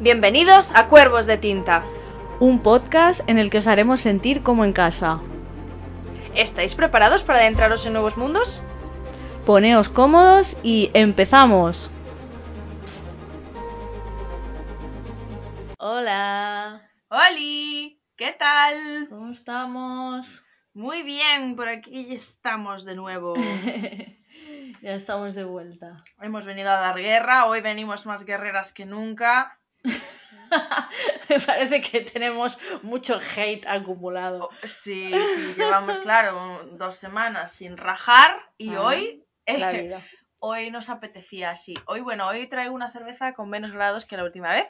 Bienvenidos a Cuervos de Tinta. Un podcast en el que os haremos sentir como en casa. ¿Estáis preparados para adentraros en nuevos mundos? Poneos cómodos y empezamos. Hola. ¡Holi! ¿Qué tal? ¿Cómo estamos? Muy bien, por aquí estamos de nuevo. ya estamos de vuelta. Hemos venido a dar guerra, hoy venimos más guerreras que nunca. Me parece que tenemos mucho hate acumulado. Sí, sí, llevamos, claro, dos semanas sin rajar y Ah, hoy, La eh, vida. hoy nos apetecía así. Hoy, bueno, hoy traigo una cerveza con menos grados que la última vez,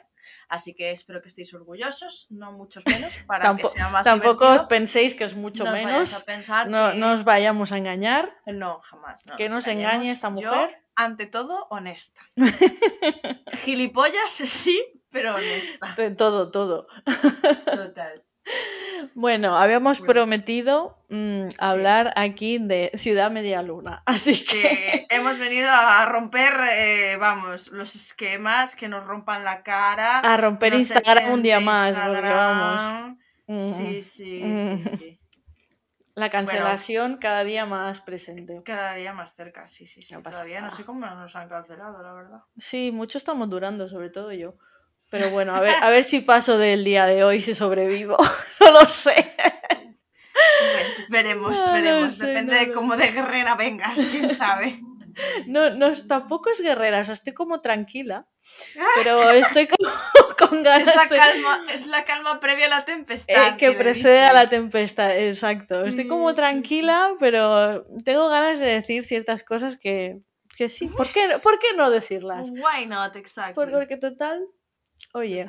así que espero que estéis orgullosos, no muchos menos, para que sea más tampoco divertido. penséis que es mucho No menos. No, que- no os vayamos a engañar. No, jamás. No Que nos engañe esta Yo, mujer. ante todo, honesta. Gilipollas, sí, pero honesta. Todo, todo. Total. Bueno, habíamos Bueno. prometido mm, hablar aquí de Ciudad Media Luna. Así Sí, que hemos venido a romper, eh, vamos, los esquemas que nos rompan la cara. a romper Instagram un día más, porque vamos. Mm, Sí, sí, Mm. sí, sí. La cancelación cada día más presente. Cada día más cerca, sí, sí, sí. No Todavía no sé cómo nos han cancelado, la verdad. Sí, mucho estamos durando, sobre todo yo. Pero bueno, a ver, a ver si paso del día de hoy, si sobrevivo. No lo sé. Bueno, veremos, No veremos. sé, Depende no de cómo de guerrera vengas, quién sabe. No, no, tampoco es guerrera, o sea, estoy como tranquila. Pero estoy como con Es ganas la de. calma, es la calma previa a la tempestad. Eh, que precede a la tempestad, exacto. Estoy como sí, tranquila, pero tengo ganas de decir ciertas cosas que, que sí. ¿Por qué, no- ¿Por qué no decirlas? Why not, exacto. Por- Porque total, oye,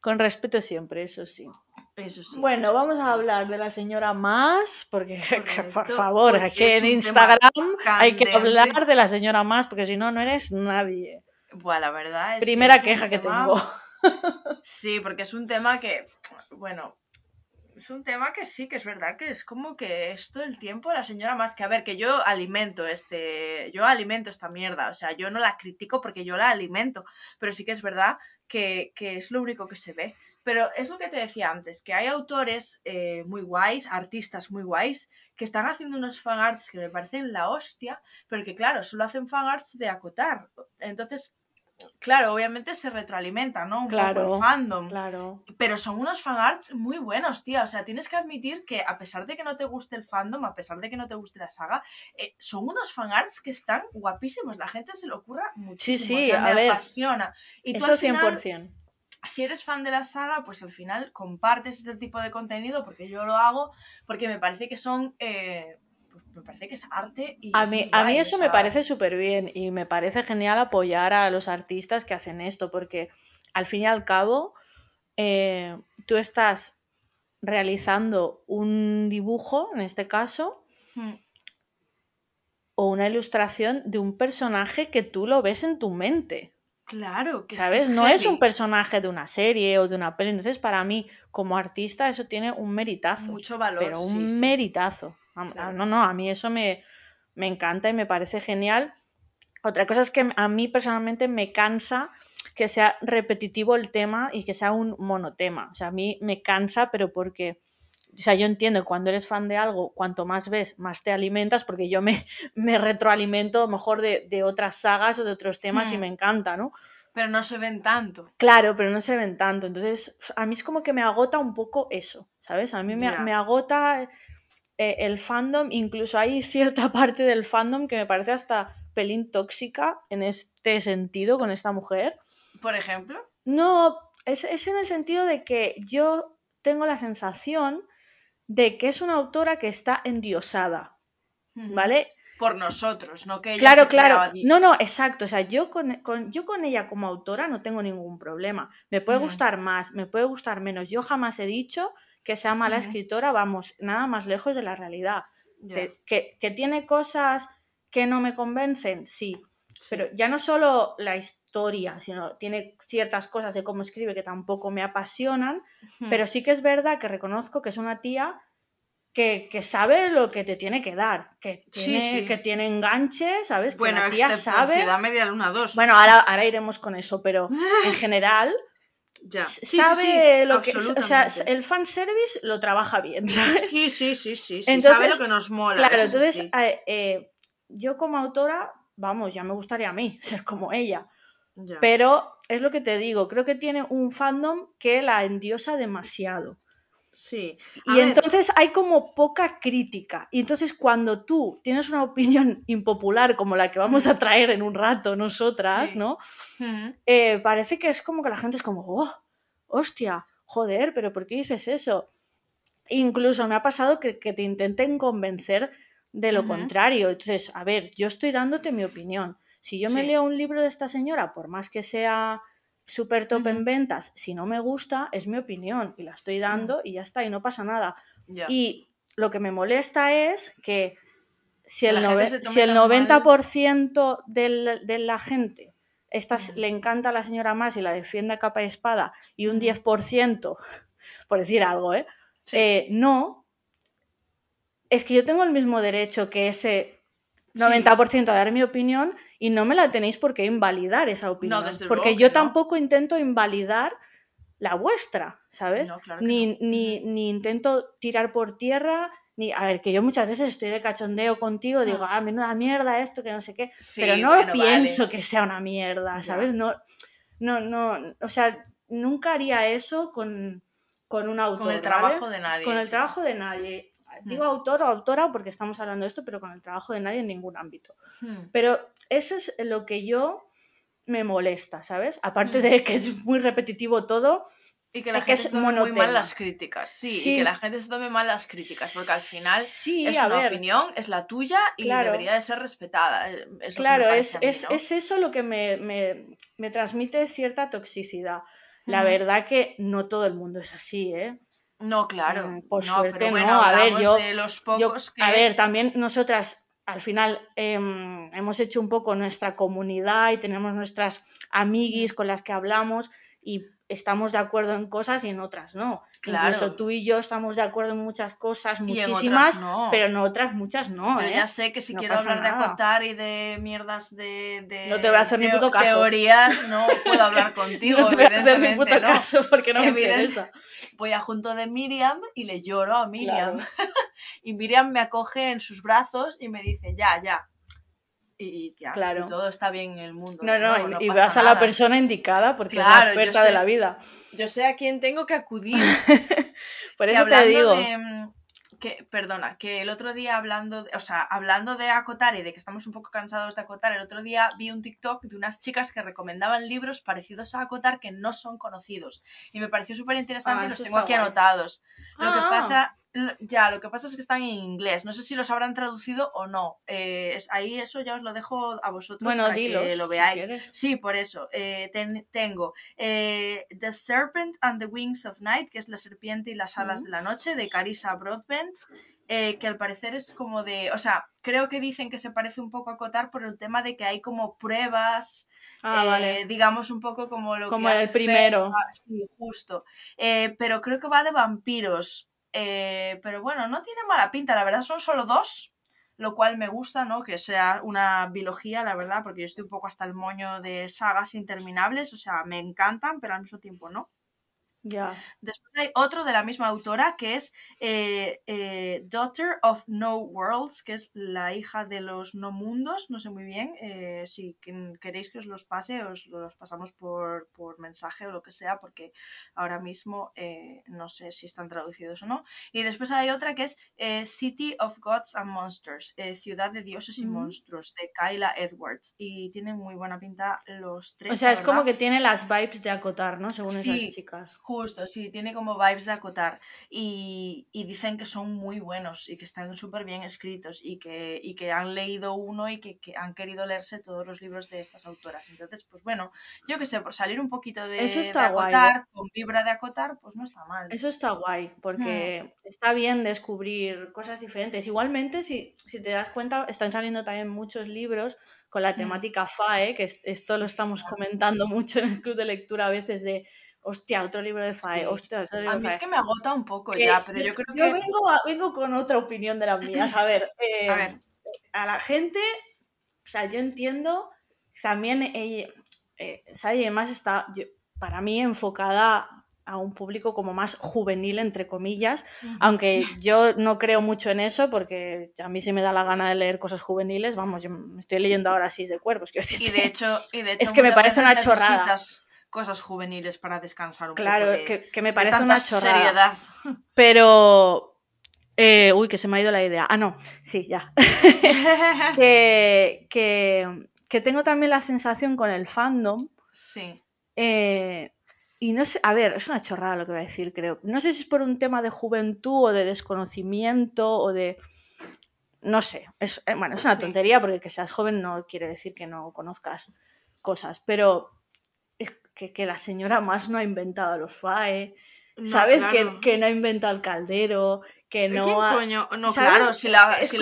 con respeto siempre, eso sí. Eso sí. Bueno, vamos a hablar de la señora más, porque que, por favor, aquí en Instagram hay que hablar de la señora más, porque si no, no eres nadie. Bueno, la verdad es Primera es queja que tema- tengo. Sí, porque es un tema que, bueno, es un tema que sí, que es verdad que es como que es todo el tiempo la señora más que, a ver, que yo alimento este, yo alimento esta mierda, o sea, yo no la critico porque yo la alimento, pero sí que es verdad que, que es lo único que se ve. Pero es lo que te decía antes, que hay autores eh, muy guays, artistas muy guays, que están haciendo unos fanarts que me parecen la hostia, pero que claro, solo hacen fanarts de acotar. Entonces, claro, obviamente se retroalimenta, ¿no? Un poco el fandom. Claro. Pero son unos fanarts muy buenos, tía. O sea, tienes que admitir que a pesar de que no te guste el fandom, a pesar de que no te guste la saga, eh, son unos fanarts que están guapísimos. La gente se lo ocurra muchísimo. sí, o sea, a me ver, apasiona. Y Eso al final, 100%. si eres fan de la saga, pues al final compartes este tipo de contenido, porque yo lo hago, porque me parece que son... eh, pues me parece que es arte y A mí, a mí eso me parece súper bien y me parece genial apoyar a los artistas que hacen esto, porque al fin y al cabo eh, tú estás realizando un dibujo, en este caso, mm, o una ilustración de un personaje que tú lo ves en tu mente. Claro, que es que ¿Sabes? es no es un personaje de una serie o de una peli. Entonces, para mí, como artista, eso tiene un meritazo. Mucho valor, pero un sí, meritazo. Claro. No, no, a mí eso me, me encanta y me parece genial. Otra cosa es que a mí personalmente me cansa que sea repetitivo el tema y que sea un monotema. O sea, a mí me cansa, pero porque, o sea, yo entiendo que cuando eres fan de algo, cuanto más ves, más te alimentas, porque yo me, me retroalimento mejor de, de otras sagas o de otros temas y Hmm. me encanta, ¿no? Pero no se ven tanto. Claro, pero no se ven tanto. Entonces, a mí es como que me agota un poco eso, ¿sabes? A mí me, me agota eh, el fandom, incluso hay cierta parte del fandom que me parece hasta pelín tóxica en este sentido con esta mujer. Por ejemplo. No, es, es en el sentido de que yo tengo la sensación de que es una autora que está endiosada, ¿vale? Por nosotros, no que ella Claro, se claro. No, no, exacto. O sea, yo con, con- yo con ella como autora no tengo ningún problema. Me puede gustar más, me puede gustar menos. Yo jamás he dicho que sea mala escritora, vamos, nada más lejos de la realidad. Que, que tiene cosas que no me convencen, sí. Sí. Pero ya no solo la historia, sino tiene ciertas cosas de cómo escribe que tampoco me apasionan, pero sí que es verdad que reconozco que es una tía que, que sabe lo que te tiene que dar, que tiene, sí. que tiene enganche, ¿sabes? Que bueno, la tía sabe. Media Luna 2. Bueno, ahora, ahora iremos con eso, pero en general Ya. Sí, sabe sí, lo que. O sea, el fanservice lo trabaja bien, ¿sabes? Sí, sí, sí, sí, sí, sabe Entonces, lo que nos mola. Claro, entonces eh, eh, yo como autora, vamos, ya me gustaría a mí ser como ella. Ya. Pero es lo que te digo, creo que tiene un fandom que la endiosa demasiado. Sí. A Y ver, entonces hay como poca crítica. Y entonces cuando tú tienes una opinión impopular como la que vamos a traer en un rato nosotras, Sí. ¿no? Eh, parece que es como que la gente es como, oh, hostia, joder, pero ¿por qué dices eso? Incluso me ha pasado que, que te intenten convencer de lo contrario. Entonces, a ver, yo estoy dándote mi opinión. Si yo me leo un libro de esta señora, por más que sea súper top en ventas, si no me gusta, es mi opinión y la estoy dando y ya está, y no pasa nada. Y lo que me molesta es que si el, si el tan mal- 90% del- de la gente estas, le encanta a la señora más y la defiende a capa y espada, y un Ujú. 10%, por decir algo, ¿eh? Sí. Eh, no, es que yo tengo el mismo derecho que ese Sí. 90% a dar mi opinión y no me la tenéis por qué invalidar esa opinión. desde porque yo no. tampoco intento invalidar la vuestra, ¿sabes? No, claro ni, ni, ni intento tirar por tierra, ni. A ver, que yo muchas veces estoy de cachondeo contigo, digo, ah, menuda mierda esto, que no sé qué. Sí, pero no bueno, pienso vale. que sea una mierda. ¿sabes? No, no, no. O sea, nunca haría eso con, con un autor. Con el ¿vale? trabajo de nadie. Con el sí. trabajo de nadie. Mm. Digo autor o autora porque estamos hablando de esto, pero con el trabajo de nadie en ningún ámbito. Hmm. Pero eso es lo que yo me molesta, ¿sabes? Aparte Mm. de que es muy repetitivo todo, Y que la que gente es se tome muy mal las críticas. Sí, Sí. y que la gente se tome mal las críticas, porque al final Sí, es a una ver. opinión, es la tuya y Claro. debería de ser respetada. eh, Es Claro, que es, mí, es, ¿no? es eso lo que me, me- me transmite cierta toxicidad. La Ujú. verdad que no todo el mundo es así, ¿eh? No, claro. Mm, por no, suerte pero bueno, no. A ver, yo- de los Yo- que... A ver, también nosotras al final em, hemos hecho un poco nuestra comunidad y tenemos nuestras amiguis con las que hablamos y estamos de acuerdo en cosas y en otras no. Claro. Incluso tú y yo estamos de acuerdo en muchas cosas, Y en otras muchísimas, no. pero en otras muchas no. Yo ¿eh? ya sé que si No quiero hablar de acotar y de mierdas de, de No te voy a hacer ni teo- puto caso. teorías, no puedo hablar contigo, no te voy a hacer ni puto no. caso porque no me interesa. Voy a junto de Miriam y le lloro a Miriam. Claro. Y Miriam me acoge en sus brazos y me dice, ya, ya. Y ya, Claro. y todo está bien en el mundo. No, no, y, y vas a la persona indicada porque es la experta de la vida. Yo sé a quién tengo que acudir. Por eso te digo. de, mm, que, perdona, que el otro día hablando, de- o sea, hablando de acotar y de que estamos un poco cansados de acotar, el otro día vi un TikTok de unas chicas que recomendaban libros parecidos a acotar que no son conocidos. Y me pareció súper interesante Ah, y los tengo aquí guay. anotados. Lo que Ah. pasa, ya, lo que pasa es que están en inglés. No sé si los habrán traducido o no. Eh, es- ahí eso ya os lo dejo a vosotros Bueno, para dilos, que lo veáis. Sí, por eso. eh, ten- tengo eh, The Serpent and the Wings of Night, que es La serpiente y las alas de la noche, de Carissa Broadbent, eh, que al parecer es como de... O sea, creo que dicen que se parece un poco a Cotar por el tema de que hay como pruebas, Ah, eh, vale. digamos un poco como lo Como que el primero. Feyre, sí, justo. Eh, pero creo que va de vampiros. Eh, pero bueno, no tiene mala pinta, la verdad son solo dos, lo cual me gusta, ¿no? Que sea una biología, la verdad, porque yo estoy un poco hasta el moño de sagas interminables, o sea, me encantan, pero al mismo tiempo no. Ya. Después hay otro de la misma autora que es eh, eh, Daughter of No Worlds, que es la hija de los no mundos, no sé muy bien. eh, si que- queréis que os los pase, os los pasamos por, por mensaje o lo que sea, porque ahora mismo eh, no sé si están traducidos o no. Y después hay otra que es City of Gods and Monsters, Ciudad de Dioses y Mm. Monstruos, de Kyla Edwards. Y tienen muy buena pinta los tres. O sea, es como que tiene las vibes de acotar, ¿no? Según Sí. esas chicas. Justo, sí, tiene como vibes de acotar. Y, y dicen que son muy buenos y que están súper bien escritos y que, y que han leído uno y que, que han querido leerse todos los libros de estas autoras. Entonces, pues bueno, yo que sé, por salir un poquito de, Eso de está guay, acotar, con vibra de acotar, pues no está mal. Eso está guay, porque Hmm. está bien descubrir cosas diferentes. Igualmente, si, si te das cuenta, están saliendo también muchos libros con la Hmm. temática FAE, que es- esto lo estamos comentando mucho en el club de lectura a veces de, hostia, otro libro de FAE, Sí. hostia, otro libro A de mí es que me agota un poco Que ya, pero yo, yo creo yo que... vengo, a- vengo con otra opinión de las mías. A ver, eh, A ver. a la gente, o sea, yo entiendo, también ella, eh, Sara y además está, yo- para mí enfocada a un público como más juvenil, entre comillas, aunque yo no creo mucho en eso porque a mí sí me da la gana de leer cosas juveniles, vamos, yo me estoy leyendo ahora Seis de Cuervos. Que y, de hecho, y de hecho, es que me parece una chorrada. Cosas juveniles para descansar un claro, poco. Claro, que, me parece una chorrada. Pero eh, uy, que se me ha ido la idea. Ah, no, sí, ya. que, que, tengo también la sensación con el fandom. Sí. Eh, y no sé, a ver, es una chorrada lo que voy a decir, creo. No sé si es por un tema de juventud o de desconocimiento o de. No sé. Es, eh, bueno, es una tontería porque que seas joven no quiere decir que no conozcas cosas. Pero que, que la señora más no ha inventado los FAE. ¿Sabes? Que, que, no ha inventado el caldero, que no. ¿Quién coño? No, claro, si, la, si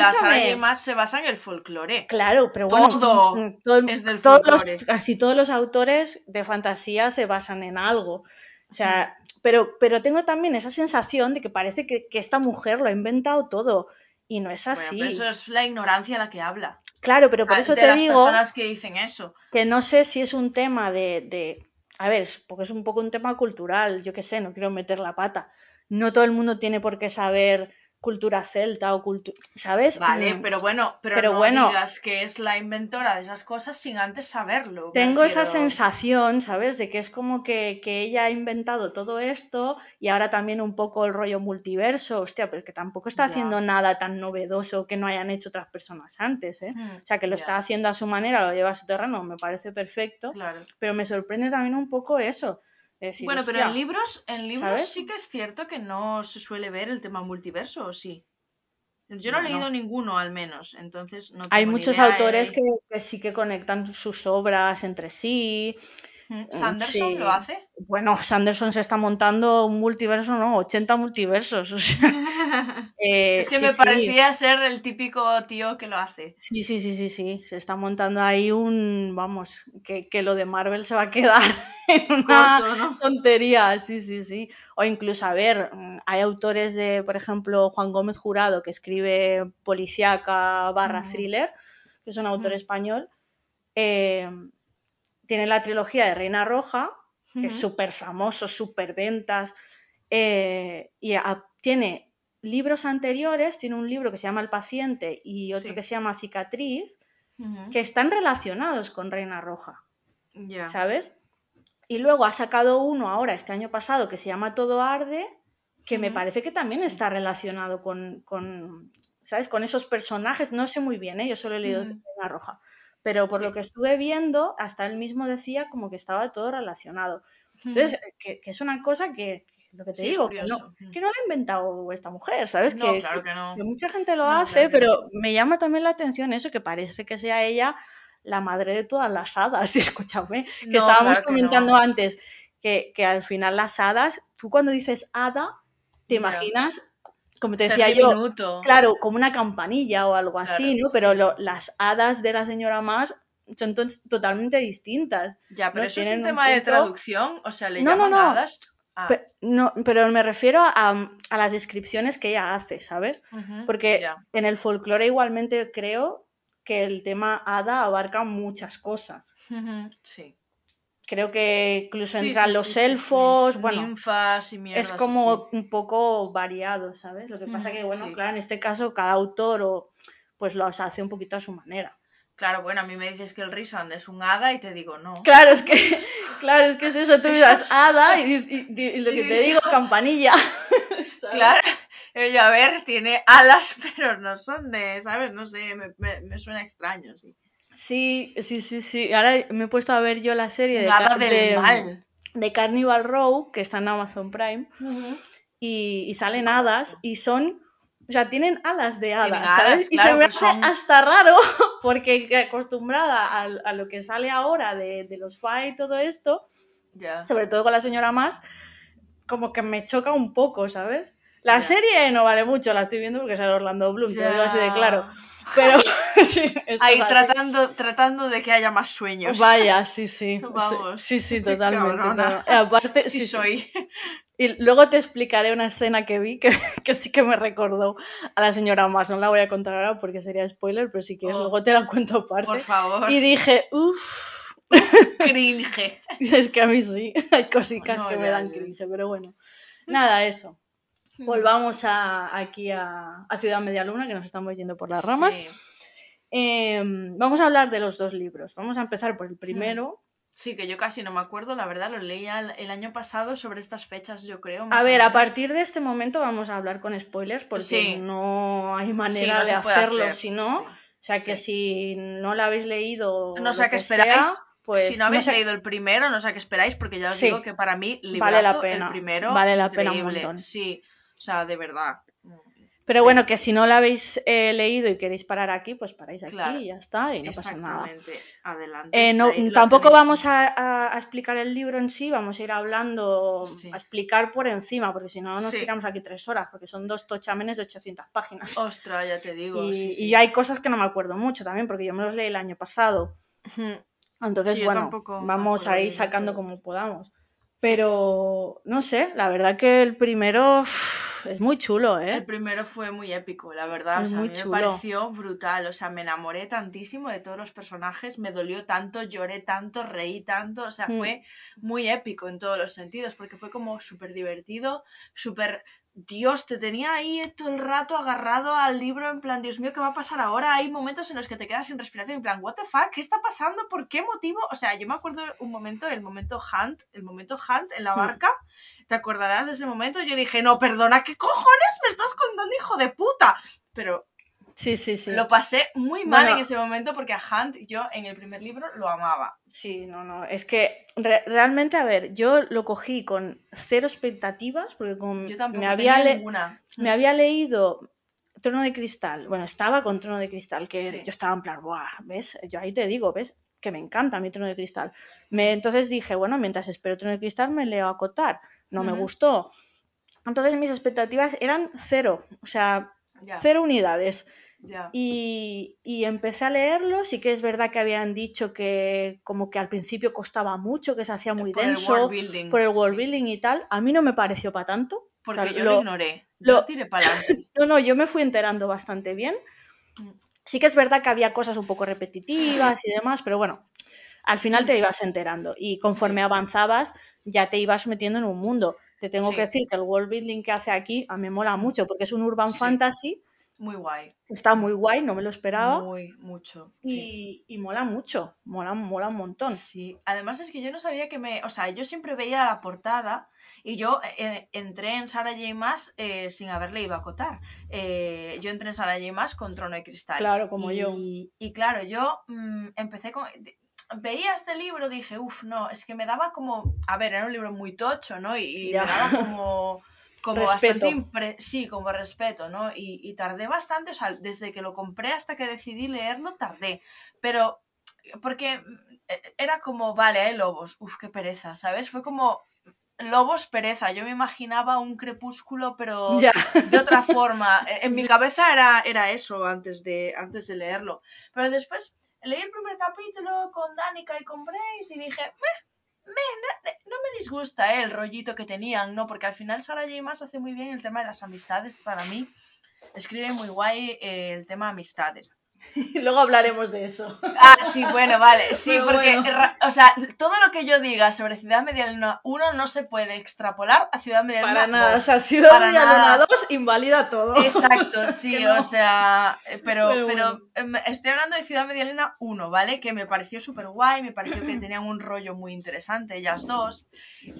más se basa en el folclore. Claro, pero bueno. Todo, mm, mm, es del folclore. casi todos los autores de fantasía se basan en algo. O sea, pero, pero tengo también esa sensación de que parece que, esta mujer lo ha inventado todo. Y no es así. Bueno, eso es la ignorancia la que habla. Claro, pero por eso de te las digo. personas que dicen eso. Que no sé si es un tema de, de. A ver, porque es un poco un tema cultural, yo qué sé, no quiero meter la pata. No todo el mundo tiene por qué saber cultura celta o cultura, ¿sabes? Vale, Mm, pero bueno, pero, no bueno, digas que es la inventora de esas cosas sin antes saberlo. Tengo esa sensación, ¿sabes? De que es como que, ella ha inventado todo esto y ahora también un poco el rollo multiverso, hostia, pero que tampoco está haciendo nada tan novedoso que no hayan hecho otras personas antes, ¿eh? Hmm, o sea, que lo está haciendo a su manera, lo lleva a su terreno, me parece perfecto, claro. pero me sorprende también un poco eso bueno, pero en libros, en libros sí que es cierto que no se suele ver el tema multiverso, ¿o sí? Yo no he leído ninguno, al menos, entonces no Hay muchos autores que, sí que conectan sus obras entre sí. Mm, ¿Sanderson lo hace? Bueno, Sanderson se está montando un multiverso, ¿no? 80 multiversos. Eh, es que me parecía ser el típico tío que lo hace. Sí, sí, sí, sí, sí. Se está montando ahí un, vamos, que, lo de Marvel se va a quedar en una tontería, sí, sí, sí. O incluso, a ver, hay autores de, por ejemplo, Juan Gómez Jurado, que escribe policíaca barra thriller, que es un autor español. Eh, tiene la trilogía de Reina Roja, que es súper famoso, súper ventas, eh, y tiene libros anteriores, tiene un libro que se llama El paciente y otro que se llama Cicatriz, que están relacionados con Reina Roja, ¿sabes? Y luego ha sacado uno ahora, este año pasado, que se llama Todo Arde, que me parece que también está relacionado con, con, ¿sabes? Con esos personajes, no sé muy bien, ¿eh? yo solo he leído Reina Roja, pero por lo que estuve viendo, hasta él mismo decía como que estaba todo relacionado. Entonces, que, es una cosa que, lo que te digo, que no, que no, lo ha inventado esta mujer, ¿sabes? No, que, claro que no. Que mucha gente lo hace, pero me llama también la atención eso, que parece que sea ella la madre de todas las hadas, escúchame, que estábamos comentando antes, que, al final las hadas, tú cuando dices hada, te imaginas como te decía yo, claro, como una campanilla o algo así, ¿no? Pero las hadas de la señora más son totalmente distintas. Ya, pero eso es un tema de traducción, o sea, le no, llaman no, no. hadas. Ah. Pero, no, pero me refiero a, las descripciones que ella hace, ¿sabes? Porque en el folclore igualmente creo que el tema hada abarca muchas cosas. Sí creo que incluso entran los elfos, bueno, ninfas y es como un poco variado, ¿sabes? Lo que pasa que, bueno, claro, en este caso cada autor o, pues los hace un poquito a su manera. Claro, bueno, a mí me dices que el Risand es un hada y te digo no. Claro, es que, claro, es que es eso, tú miras hada y, lo que te digo, campanilla. Claro, yo, a ver, tiene alas, pero no son de, ¿sabes? No sé, me, me suena extraño, sí. Sí, sí, sí, sí. Ahora me he puesto a ver yo la serie de, de, Carnival Row, que está en Amazon Prime, y, salen hadas y son... O sea, tienen alas de hadas, ¿sabes? y se me hace hasta raro, porque acostumbrada a, lo que sale ahora de, los FA y todo esto, sobre todo con la señora más, como que me choca un poco, ¿sabes? La serie no vale mucho, la estoy viendo porque sale Orlando Bloom, te lo digo así de claro. Pero sí, Ahí tratando, tratando de que haya más sueños. Vaya, sí, sí. Vamos. Sí, sí, totalmente. Aparte, sí, soy. Y luego te explicaré una escena que vi que, que, sí que me recordó a la señora más. No la voy a contar ahora porque sería spoiler, pero si quieres oh. luego te la cuento aparte. Por favor. Y dije, uff, cringe. Es que a mí sí, hay cositas No, que me dan cringe, pero bueno. Nada, eso. Volvamos a, aquí a, a Ciudad Media Luna, que nos estamos yendo por las ramas. Sí. Eh, vamos a hablar de los dos libros. Vamos a empezar por el primero. Sí, que yo casi no me acuerdo, la verdad, lo leía el, año pasado sobre estas fechas, yo creo. A ver, a partir de este momento vamos a hablar con spoilers porque Sí. no hay Sí, manera no de hacerlo hacer, si no. O sea que si no la habéis leído, No sé qué esperáis. sea, pues si no habéis sé- leído el primero, no sé a qué esperáis, porque ya os Sí. digo que para mí, Vale librazo, la pena, el primero, vale la pena un montón. Sí, sea, de verdad. Pero bueno, que si no la habéis eh, leído y queréis parar aquí, pues paráis aquí Claro. y ya está, y no pasa nada. Exactamente. Adelante. Eh, no, tampoco tenéis. vamos a, explicar el libro en sí, vamos a ir hablando, Sí. a explicar por encima, porque si no nos Sí. tiramos aquí tres horas, porque son dos tochamenes de 800 páginas. Ostras, ya te digo. y, sí, sí. y hay cosas que no me acuerdo mucho también, porque yo me los leí el año pasado. Entonces, bueno, vamos a ir sacando como podamos. Pero, no sé, la verdad que el primero es muy chulo, ¿eh? El primero fue muy épico, la verdad. Es o sea, muy a mí chulo. me pareció brutal. O sea, me enamoré tantísimo de todos los personajes, me dolió tanto, lloré tanto, reí tanto. O sea, Mm. fue muy épico en todos los sentidos, porque fue como súper divertido, súper. Dios, te tenía ahí todo el rato agarrado al libro, en plan, Dios mío, ¿qué va a pasar ahora? Hay momentos en los que te quedas sin respiración, en plan, ¿What the fuck? ¿Qué está pasando? ¿Por qué motivo? O sea, yo me acuerdo un momento, el momento Hunt, el momento Hunt en la Mm. barca. ¿Te acordarás de ese momento? Yo dije, no, perdona, ¿qué cojones me estás contando, hijo de puta? Pero Sí, sí, sí. lo pasé muy mal Bueno. en ese momento porque a Hunt yo en el primer libro lo amaba. Sí, no, no. Es que re- realmente, a ver, yo lo cogí con cero expectativas, porque con, Yo tampoco me, había tenía ninguna. me había leído Trono de Cristal. Bueno, estaba con Trono de Cristal, que Sí. yo estaba en plan, ¡buah! ¿Ves? Yo ahí te digo, ¿ves? Que me encanta mi Trono de Cristal. Me, entonces dije, bueno, mientras espero Trono de Cristal me leo Acotar. No me Ujú. gustó. Entonces mis expectativas eran cero, o sea, Ya, cero unidades. Y, y empecé a leerlo, sí que es verdad que habían dicho que como que al principio costaba mucho, que se hacía muy Por el denso world building, por el world sí. building y tal. A mí no me pareció para tanto. O Porque sea, yo lo- lo ignoré. Lo- tiré para adelante. No, no, yo me fui enterando bastante bien. Mm. Sí que es verdad que había cosas un poco repetitivas y demás, pero bueno, al final te ibas enterando y conforme avanzabas ya te ibas metiendo en un mundo. Te tengo Sí. que decir que el world building que hace aquí a mí me mola mucho porque es un urban Sí. fantasy, Muy guay. está muy guay, no me lo esperaba. Muy, mucho. sí. Y, y mola mucho, mola, mola un montón. Sí, además es que yo no sabía que me, o sea, yo siempre veía la portada y yo eh, entré en Sarah J. Maas eh, sin haber leído a Cotar. Eh, yo entré en Sarah J. Maas con Trono de Cristal. Claro, como y, yo. Y claro, yo mm, empecé con... Veía este libro, dije, uff, no, es que me daba como... A ver, era un libro muy tocho, ¿no? Y, y me daba como... Como Respeto. bastante sí, como respeto, ¿no? Y, y tardé bastante, o sea, desde que lo compré hasta que decidí leerlo, tardé. Pero porque mm, e- era como, vale, hay lobos, uf, qué pereza, ¿sabes? Fue como lobos pereza, yo me imaginaba un crepúsculo, pero Ya. de otra forma. E- En mi cabeza era, era eso antes de, antes de leerlo. Pero después leí el primer capítulo con Danica y con Brace y dije, "Meh, me, no, no me disgusta eh, el rollito que tenían, ¿no? Porque al final Sarah J. Maas hace muy bien el tema de las amistades para mí. Escribe muy guay eh, el tema amistades. Luego hablaremos de eso. Ah, sí, bueno, vale. Sí, Pero porque, bueno. o sea, todo lo que yo diga sobre Ciudad Medialuna 1 no se puede extrapolar a Ciudad Medialuna Para nada, o 2. sea, Ciudad Para Medialuna nada. 2 invalida todo. Exacto, sí, no. o sea, pero, Pero pero, bueno. em, estoy hablando de Ciudad Medialuna 1, ¿vale? Que me pareció súper guay, me pareció que tenían un rollo muy interesante ellas dos.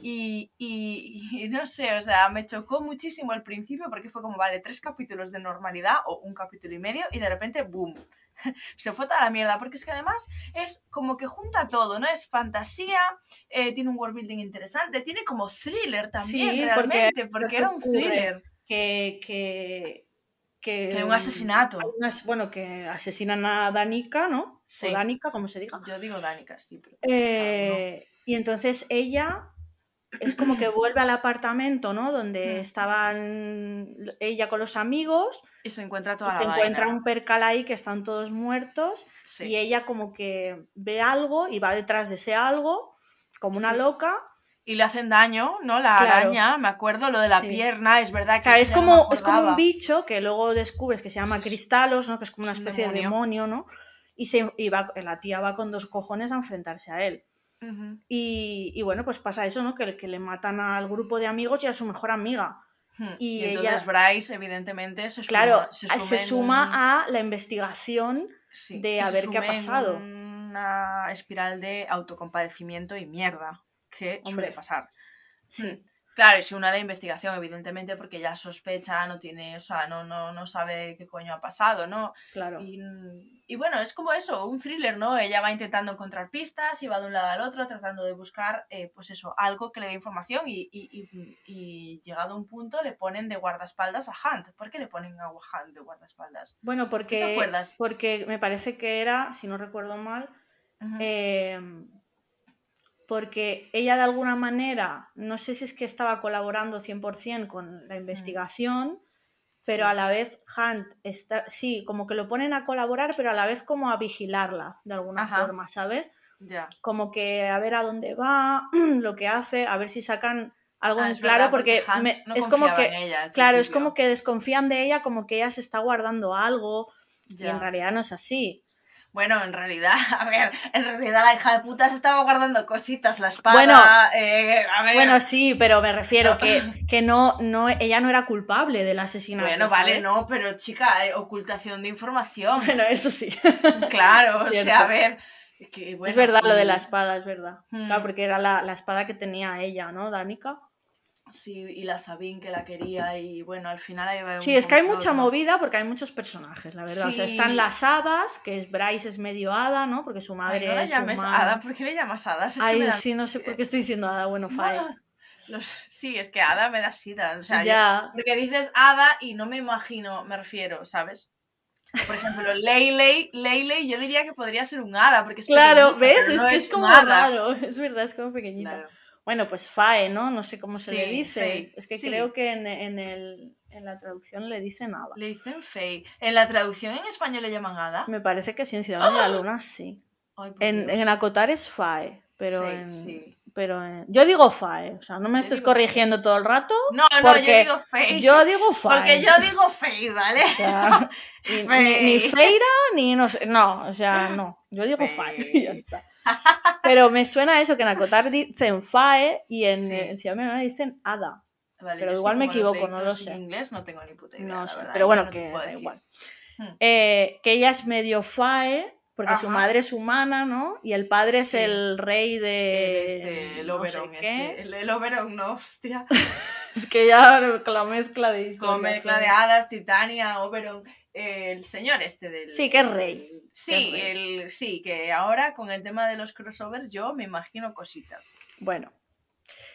Y, y, y no sé, o sea, me chocó muchísimo al principio porque fue como, vale, tres capítulos de normalidad o un capítulo y medio y de repente, ¡boom! Se fue toda la mierda, porque es que además es como que junta todo, ¿no? Es fantasía, eh, tiene un world building interesante, tiene como thriller también, Sí, realmente, porque, era un thriller. que, que, que, Que un asesinato. unas- bueno, que asesinan a Danica, ¿no? Sí. O Danica, como se diga. Yo digo Danica, sí, pero... Eh, y entonces ella es como que vuelve al apartamento, ¿no? Donde Mm. estaban ella con los amigos Y se encuentra toda y la se encuentra un percal ahí que están todos muertos Sí. y ella como que ve algo y va detrás de ese algo como una Sí. loca. Y le hacen daño, ¿no? La Claro. araña, me acuerdo, lo de la Sí. pierna, es verdad O que sea, eso es como, es como un bicho que luego descubres que se llama cristalos, ¿no? Que es como una Es un especie de demonio. demonio, ¿no? y, se, y va- la tía va con dos cojones a enfrentarse a él. Y, y bueno, pues pasa eso, ¿no? Que, que le matan al grupo de amigos y a su mejor amiga. Hmm. Y Y, entonces ella- Bryce, evidentemente, se suma, Claro, se se suma, en un- a la investigación sí, de a se ver qué ha pasado. Una espiral de autocompadecimiento y mierda que Hombre. suele pasar. Sí. Claro, y se une a la investigación, evidentemente, porque ya sospecha, no tiene, o sea, no, no, no sabe qué coño ha pasado, ¿no? Claro. Y, y bueno, es como eso, un thriller, ¿no? Ella va intentando encontrar pistas y va de un lado al otro tratando de buscar, eh, pues eso, algo que le dé información y, y- y- llegado a un punto le ponen de guardaespaldas a Hunt. ¿Por qué le ponen a Hunt de guardaespaldas? Bueno, te porque, acuerdas? porque me parece que era, si no recuerdo mal, Ujú. eh, porque ella de alguna manera, no sé si es que estaba colaborando 100% con la investigación, pero a la vez Hunt está, sí, como que lo ponen a colaborar, pero a la vez como a vigilarla de alguna Ajá. forma, ¿sabes? Ya. Como que a ver a dónde va, lo que hace, a ver si sacan algo Ah, en claro, verdad, porque, me- no es como que, ella claro, es como que desconfían de ella, como que ella se está guardando algo, y en realidad no es así. Bueno, en realidad, a ver, en realidad la hija de puta se estaba guardando cositas, la espada, Bueno, eh, a ver. Bueno, sí, pero me refiero que, que no, no, ella no era culpable del asesinato. Bueno, vale, no, pero chica, eh, ocultación de información. Bueno, eso sí. Claro, o Cierto. sea, a ver. que, bueno, es verdad lo de mm, la espada, es verdad. Mm. Claro, porque era la, la espada que tenía ella, ¿no, Danica? Sí, y la Sabine que la quería y bueno, al final ahí va Sí, es que hay mucha ¿no? movida porque hay muchos personajes, la verdad. O sea, están las hadas, que es Bryce es medio hada, ¿no? Porque su Ay, madre no la es llames humana. Ada, ¿por qué le llamas Ada? Es que Ay, da- sí, no sé por qué estoy diciendo hada, bueno, Fae. Los- Sí, es que Ada me da sida. O sea, yo- Ya. porque dices Ada y no me imagino, me refiero, ¿sabes? Por ejemplo, Leyley, Leyley, yo diría que podría ser un hada, porque es Claro, pequeñita, ¿ves? Es no que es como hada. raro, es verdad, es como pequeñita. Claro. Bueno, pues Fae, ¿no? No sé cómo se le dice. Es que sí. creo que en, en el, en la traducción le dicen nada. Le dicen Faye. En la traducción en español le llaman Ada. Me parece que sí, en Ciudad de la Luna sí. Ay, En, en Acotar es Fae, pero en... sí. Pero en- Yo digo Fae, o sea, no me Yo estés digo corrigiendo todo el rato. No, no, porque yo digo Faye. Yo digo Fae. Porque yo digo Faye, ¿vale? O sea, ni, ni, ni Feira, ni no sé, no, o sea, no. Yo digo Fae, Fae. y ya está. Pero me suena eso, que en Acotar dicen Fae y en, Sí. en Ciudad Luna dicen Ada. Vale, Pero igual me equivoco, no lo sé. En inglés no tengo ni puta idea. No sé, pero bueno, no que da igual. Hmm. Eh, que ella es medio Fae, porque su madre es humana, ¿no? Y el padre es Sí. el rey de. Este, el no sé Oberon, qué. este, el, el Oberon, no, hostia. Es que ya con la mezcla de historias. Con mezcla de hadas, Titania, Oberon, eh, el señor este del... Sí, que es rey. Sí, que es el, sí, que ahora con el tema de los crossovers yo me imagino cositas. Bueno.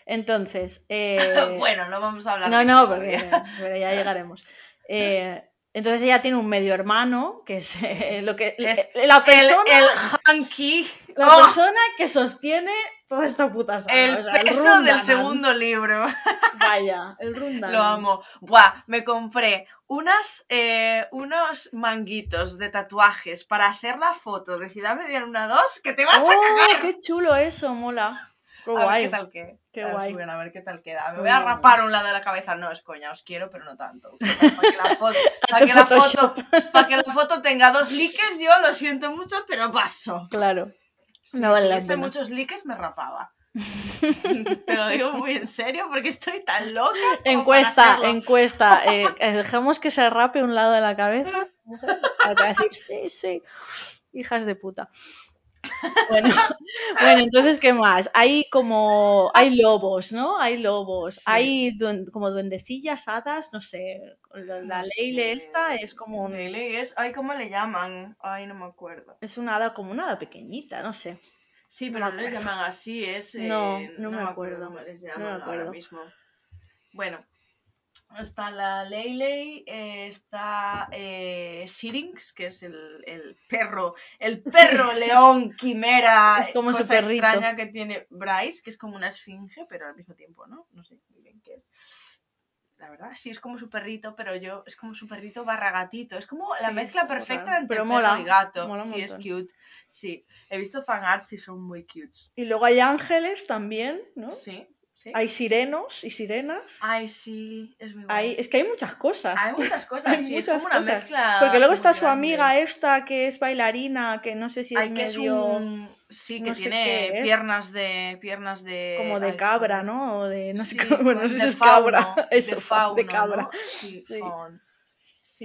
Entonces. eh, bueno, no vamos a hablar No, de no, porque pero ya llegaremos. Eh, entonces ella tiene un medio hermano, que es eh, lo que Es eh, la persona, el, el hanky, la ¡oh! persona que sostiene toda esta puta saga. el o sea, peso del segundo libro. Vaya, el Rundanan. Lo amo. Buah, me compré unas, eh, unos manguitos de tatuajes para hacer la foto de Ciudad Mediana 1 2 que te vas a ¡Oh, cagar. qué chulo eso! Mola. Qué A ver guay. qué tal. Qué A ver, guay. suben, a ver qué tal queda. Me voy a rapar un lado de la cabeza. No, es coña, os quiero, pero no tanto. Para que la foto, para Hazte que la foto, Photoshop. para que la foto tenga dos likes, yo lo siento mucho, pero paso. Claro. Si No vale tuviese muchos likes, me rapaba. Te lo digo muy en serio porque estoy tan loca. Encuesta, encuesta. Eh, eh, dejemos que se rape un lado de la cabeza. Decir, sí, sí. Hijas de puta. Bueno, bueno, entonces, ¿qué más? Hay como. Hay lobos, ¿no? Hay lobos. Sí. Hay duen- como duendecillas, hadas, no sé. La, la No Leile sé. esta es como. un- Leile es. Ay, ¿cómo le llaman? Ay, no me acuerdo. Es una hada como una hada pequeñita, no sé. Sí, No pero no les acuerdo. llaman así, es. eh, No, no me acuerdo. les No me llaman ahora acuerdo. mismo. Bueno, está la Leilei, eh, está eh, Syrinx, que es el, el perro, el Sí. perro león quimera, Es como su cosa perrito. extraña que tiene Bryce, que es como una esfinge, pero al mismo tiempo, ¿no? No sé muy bien qué es. La verdad, sí, es como su perrito, pero yo, es como su perrito barra gatito. Es como la mezcla perfecta raro. entre Pero perro mola, y gato. mola sí, es cute. Sí, he visto fanarts y son muy cute. Y luego hay ángeles también, ¿no? Sí, ¿Sí? hay sirenos y sirenas. Ay, sí, es muy Hay, bueno. es que hay muchas cosas. Hay muchas cosas, Hay sí, muchas es como una cosas. mezcla. Porque luego está su grande. amiga esta que es bailarina, que no sé si es Ay, que es medio un... Sí, que no tiene piernas de... Piernas de... como de cabra. ¿no? O de no sé cómo, bueno, no sé si es cabra. fauno, Eso, de fa- de fauno, cabra. ¿no? Sí, Sí. faun.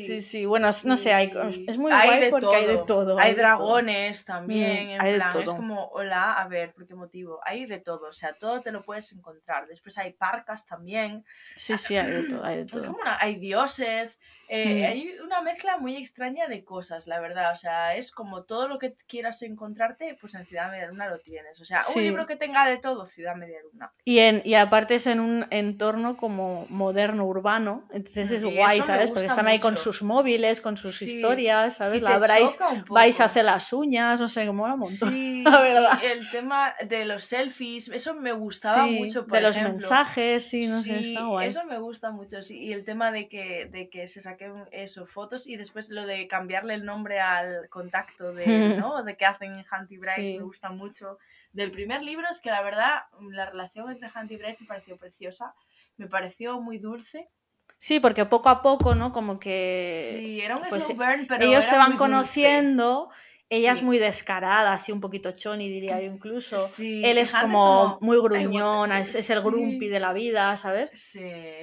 Sí, sí, bueno, no sé, hay, es muy hay guay de porque hay de todo. Hay de todo. dragones también, Mm, en hay de plan, es todo. como, hola, a ver, ¿por qué motivo? Hay de todo, o sea, todo te lo puedes encontrar. Después hay parcas también, Sí, sí, hay de todo, hay de es todo. como una, hay dioses, eh, Mm. hay una mezcla muy extraña de cosas, la verdad, o sea, es como todo lo que quieras encontrarte, pues en Ciudad Media Luna lo tienes. O sea, Sí. un libro que tenga de todo, Ciudad Media Luna. Y, en, y aparte es en un entorno como moderno, urbano, entonces es Y guay, ¿sabes? Porque están ahí con mucho. Sus móviles, con sus Sí. historias, ¿sabes? La un vais a hacer las uñas, no sé, mola un montón. Sí, la verdad. y el tema de los selfies, eso me gustaba Sí, mucho, por de los ejemplo. mensajes, sí, no sé, está guay. eso me gusta mucho, sí. Y el tema de que, de que se saquen eso, fotos y después lo de cambiarle el nombre al contacto de, ¿no? De que hacen Hunt y Bryce me gusta mucho. Del primer libro es que la verdad, la relación entre Hunt y Bryce me pareció preciosa, me pareció muy dulce. Sí, porque poco a poco, ¿no? Como que Sí, era un pues, slow burn, pero ellos se van dulce. conociendo, ella es muy descarada, así un poquito choni, diría yo incluso. Sí, Él es como, como, muy "I want gruñón, this". es, es el Sí. grumpy de la vida, ¿sabes? Sí,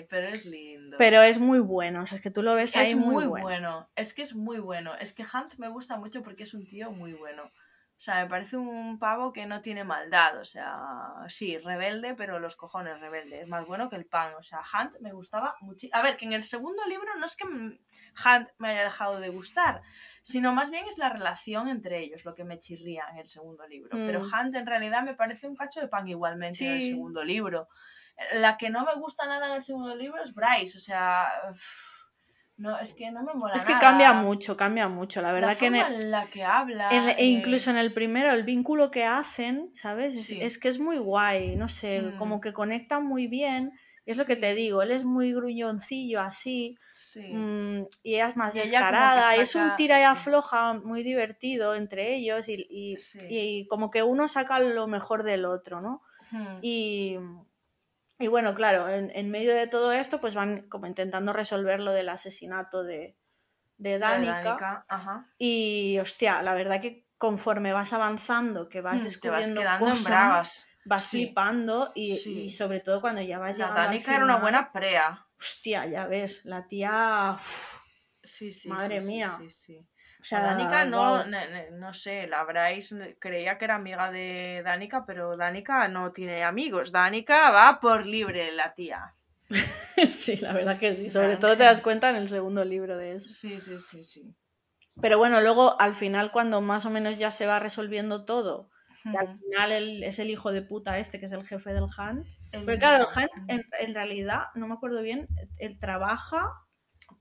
pero es lindo. Pero es muy bueno, o sea, es que tú lo ves ahí es muy, muy bueno. bueno. Es que es muy bueno. Es que Hunt me gusta mucho porque es un tío muy bueno. O sea, me parece un pavo que no tiene maldad. O sea, sí, rebelde, pero los cojones rebelde. Es más bueno que el pan. O sea, Hunt me gustaba muchísimo. A ver, que en el segundo libro no es que Hunt me haya dejado de gustar, sino más bien es la relación entre ellos lo que me chirría en el segundo libro. Pero Mm. Hunt en realidad me parece un cacho de pan igualmente en el segundo libro. La que no me gusta nada en el segundo libro es Bryce. O sea, no, es que no me mola Es que nada. cambia mucho, cambia mucho. La La verdad que en el- en la que habla. en- e eh, incluso en el primero, el vínculo que hacen, ¿sabes? Es, Sí. es que es muy guay, no sé, Mm. como que conectan muy bien. Es lo que te digo, él es muy gruñoncillo así, Sí. mm, y ella es más Y descarada, es un tira y afloja muy divertido entre ellos, y, y- como que uno saca lo mejor del otro, ¿no? Hmm. Y, y bueno, claro, en, en medio de todo esto, pues van como intentando resolver lo del asesinato de, de De Danica. Ajá. Y hostia, la verdad que conforme vas avanzando, que vas Hmm, vas descubriendo en cosas, bragas. vas Sí. flipando y, Sí. y sobre todo cuando ya vas La llegando al Danica era una buena prea. Hostia, ya ves, la tía... uf, Sí, sí. Madre mía. Sí, sí. O sea, Danica no, no sé, la Bryce creía que era amiga de Danica, pero Danica no tiene amigos. Danica va por libre, la tía. sí, la verdad que sí, sobre todo te das cuenta en el segundo libro de eso. Sí, sí, sí, sí. Pero bueno, luego al final cuando más o menos ya se va resolviendo todo, y al Hmm. final él es el hijo de puta este que es el jefe del Hunt. El- Pero claro, el Hunt en, en realidad, no me acuerdo bien, él trabaja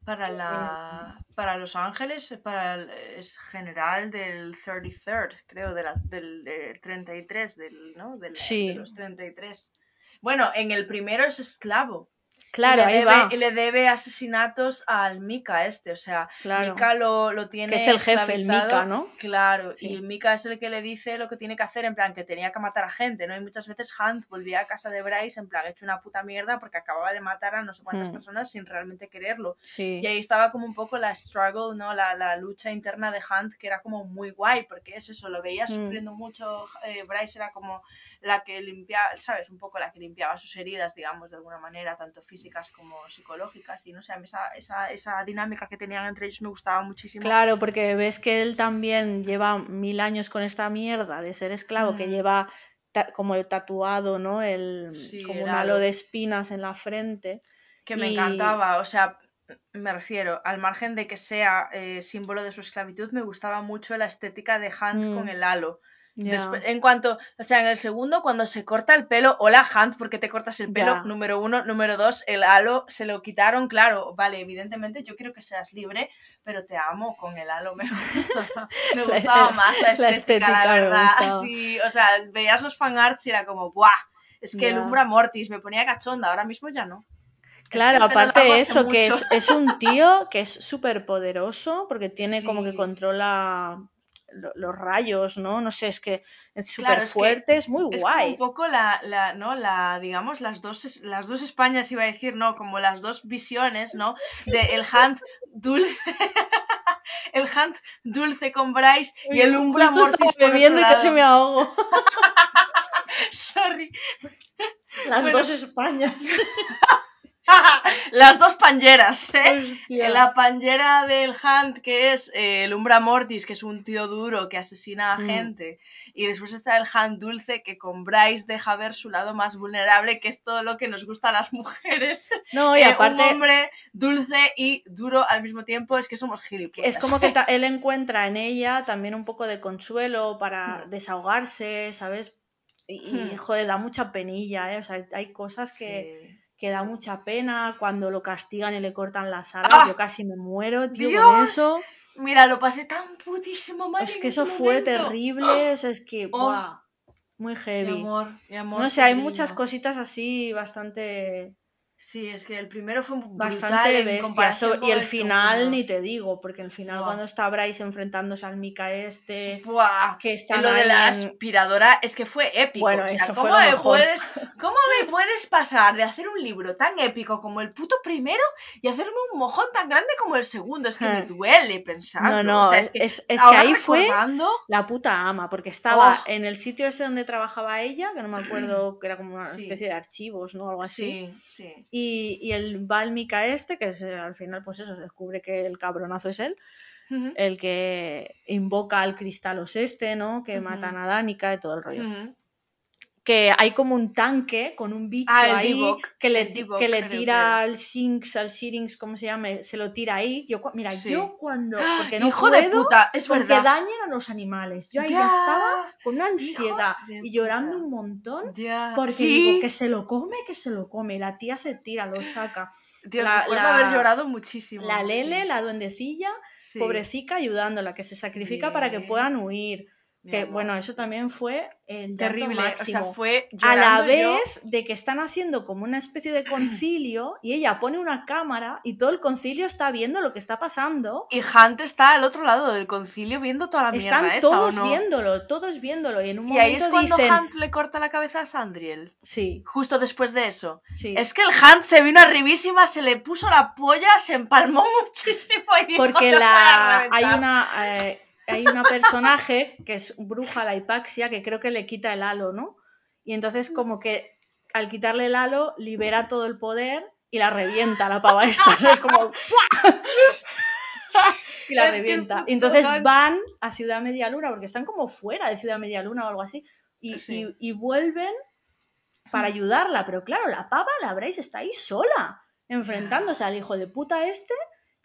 Para la para Los Ángeles para el, es general del 33rd, creo, de la, del de 33, del, ¿no? De, la- Sí. de los 33. Bueno, en el primero es esclavo. Claro, y le ahí debe, va. y le debe asesinatos al Mika este, o sea, Claro. Mika lo, lo tiene Que es el jefe, el Mika, ¿no? Claro, Sí. y el Mika es el que le dice lo que tiene que hacer, en plan, que tenía que matar a gente, ¿no? Y muchas veces Hunt volvía a casa de Bryce, en plan, hecho una puta mierda porque acababa de matar a no sé cuántas Hmm. personas sin realmente quererlo. Sí. Y ahí estaba como un poco la struggle, ¿no? La, la lucha interna de Hunt, que era como muy guay, porque es eso, lo veía Mm. sufriendo mucho. eh, Bryce era como la que limpiaba, ¿sabes? Un poco la que limpiaba sus heridas, digamos, de alguna manera, tanto físicas como psicológicas. Y no sé, esa, esa, esa dinámica que tenían entre ellos me gustaba muchísimo. Claro, porque ves que él también lleva mil años con esta mierda de ser esclavo, que Mm. lleva ta- como el tatuado, ¿no? El, Sí, como un halo halo. de espinas en la frente. Que me Y- encantaba, o sea, me refiero, al margen de que sea eh, símbolo de su esclavitud, me gustaba mucho la estética de Hunt Mm. con el halo. Después- en cuanto, o sea, en el segundo, cuando se corta el pelo, hola Hunt, porque te cortas el pelo? Número uno, número dos, el halo se lo quitaron, claro, vale, evidentemente yo quiero que seas libre, pero te amo con el halo, me, me La- gustaba más la estética, la la, estética me verdad, sí, o sea, veías los fanarts y era como, ¡buah! Es que el. Umbra Mortis me ponía cachonda, ahora mismo ya no. Es que Claro, aparte de eso, que es, es un tío que es súper poderoso, porque tiene como que controla los rayos, ¿no? No sé, es que es súper Claro, es que fuerte, es muy Es como guay. un poco la, la, ¿no? La, digamos, las dos, es- las dos Españas, iba a decir, ¿no? Como las dos visiones, ¿no? De el Hunt dulce, el Hunt dulce con Bryce y el Umbra Mortis bebiendo y casi me ahogo. Sorry. Las Bueno. dos Españas. Las dos pangeras, ¿eh? Hostia. La pangera del Hunt, que es eh, el Umbra Mortis, que es un tío duro que asesina a Mm. gente. Y después está el Hunt dulce, que con Bryce deja ver su lado más vulnerable, que es todo lo que nos gusta a las mujeres. No, y Eh, aparte un hombre dulce y duro al mismo tiempo, es que somos gilipollas. es como que él encuentra en ella también un poco de consuelo para Hmm. desahogarse, ¿sabes? Y, y, Hmm. joder, da mucha penilla, ¿eh? O sea, hay cosas que, Sí. Que da mucha pena cuando lo castigan y le cortan las alas. ¡Ah! Yo casi me muero, tío, ¡Dios! con eso. Mira, lo pasé tan putísimo mal. Es que eso fue terrible, o sea, es que, Oh. ¡buah! Muy Mi heavy. amor, mi amor. No sé, hay muchas cositas así bastante Sí, es que el primero fue bastante bestia. y el final segundo. ni te digo, porque el final Buah. cuando está Bryce enfrentándose al Mika este, Buah, que están lo de la aspiradora es que fue épico. Bueno, o sea, eso fue ¿cómo lo me mejor. puedes, ¿Cómo me puedes pasar de hacer un libro tan épico como el puto primero y hacerme un mojón tan grande como el segundo? Es que me Eh. duele pensarlo. No, no, o sea, es, que, es- es que ahora ahí fue la puta ama, porque estaba Oh. en el sitio este donde trabajaba ella, que no me acuerdo, que era como una Sí. especie de archivos, ¿no? Algo así. Sí, sí. Y, y el va el Mika este, que es, eh, al final, pues eso, se descubre que el cabronazo es él, el que invoca al cristalos este, ¿no? Que Ujú. matan a Danica y todo el rollo. Que hay como un tanque con un bicho Ah, ahí que le, que le que tira al Sinks, al Syrinx, como se llame, se lo tira ahí. Yo, mira, Sí. yo cuando, ¡Ah! porque no Hijo de puedo puta, es porque verdad. dañen a los animales. Yo ahí ya, Ya, estaba con una ansiedad de y llorando puta. un montón Ya. porque sí. digo que se lo come, que se lo come. La tía se tira, lo saca. Dios, la- la- haber llorado muchísimo. La Lele, sí, la duendecilla, pobrecita ayudándola, que se sacrifica para que puedan huir. Mi Que amor, bueno, eso también fue el terrible. máximo O sea, fue a la yo- vez de que están haciendo como una especie de concilio y ella pone una cámara y todo el concilio está viendo lo que está pasando. Y Hunt está al otro lado del concilio viendo toda la mierda Están esa, ¿o todos no? viéndolo, todos viéndolo y en un Y ahí es cuando dicen, Hunt le corta la cabeza a Sandriel. sí, Justo después de eso. sí, Es que el Hunt se vino arribísima, se le puso la polla, se empalmó muchísimo y porque "Te voy a la hay reventar". una eh, hay una personaje que es bruja la hipaxia que creo que le quita el halo, ¿no? Y entonces como que al quitarle el halo libera todo el poder y la revienta la pava esta, ¿no? es como ¡fua! y la revienta. Y entonces van a Ciudad Media Luna porque están como fuera de Ciudad Media Luna o algo así y, Sí. y- y vuelven para ayudarla, pero claro, la pava, la Bryce está ahí sola, enfrentándose al hijo de puta este,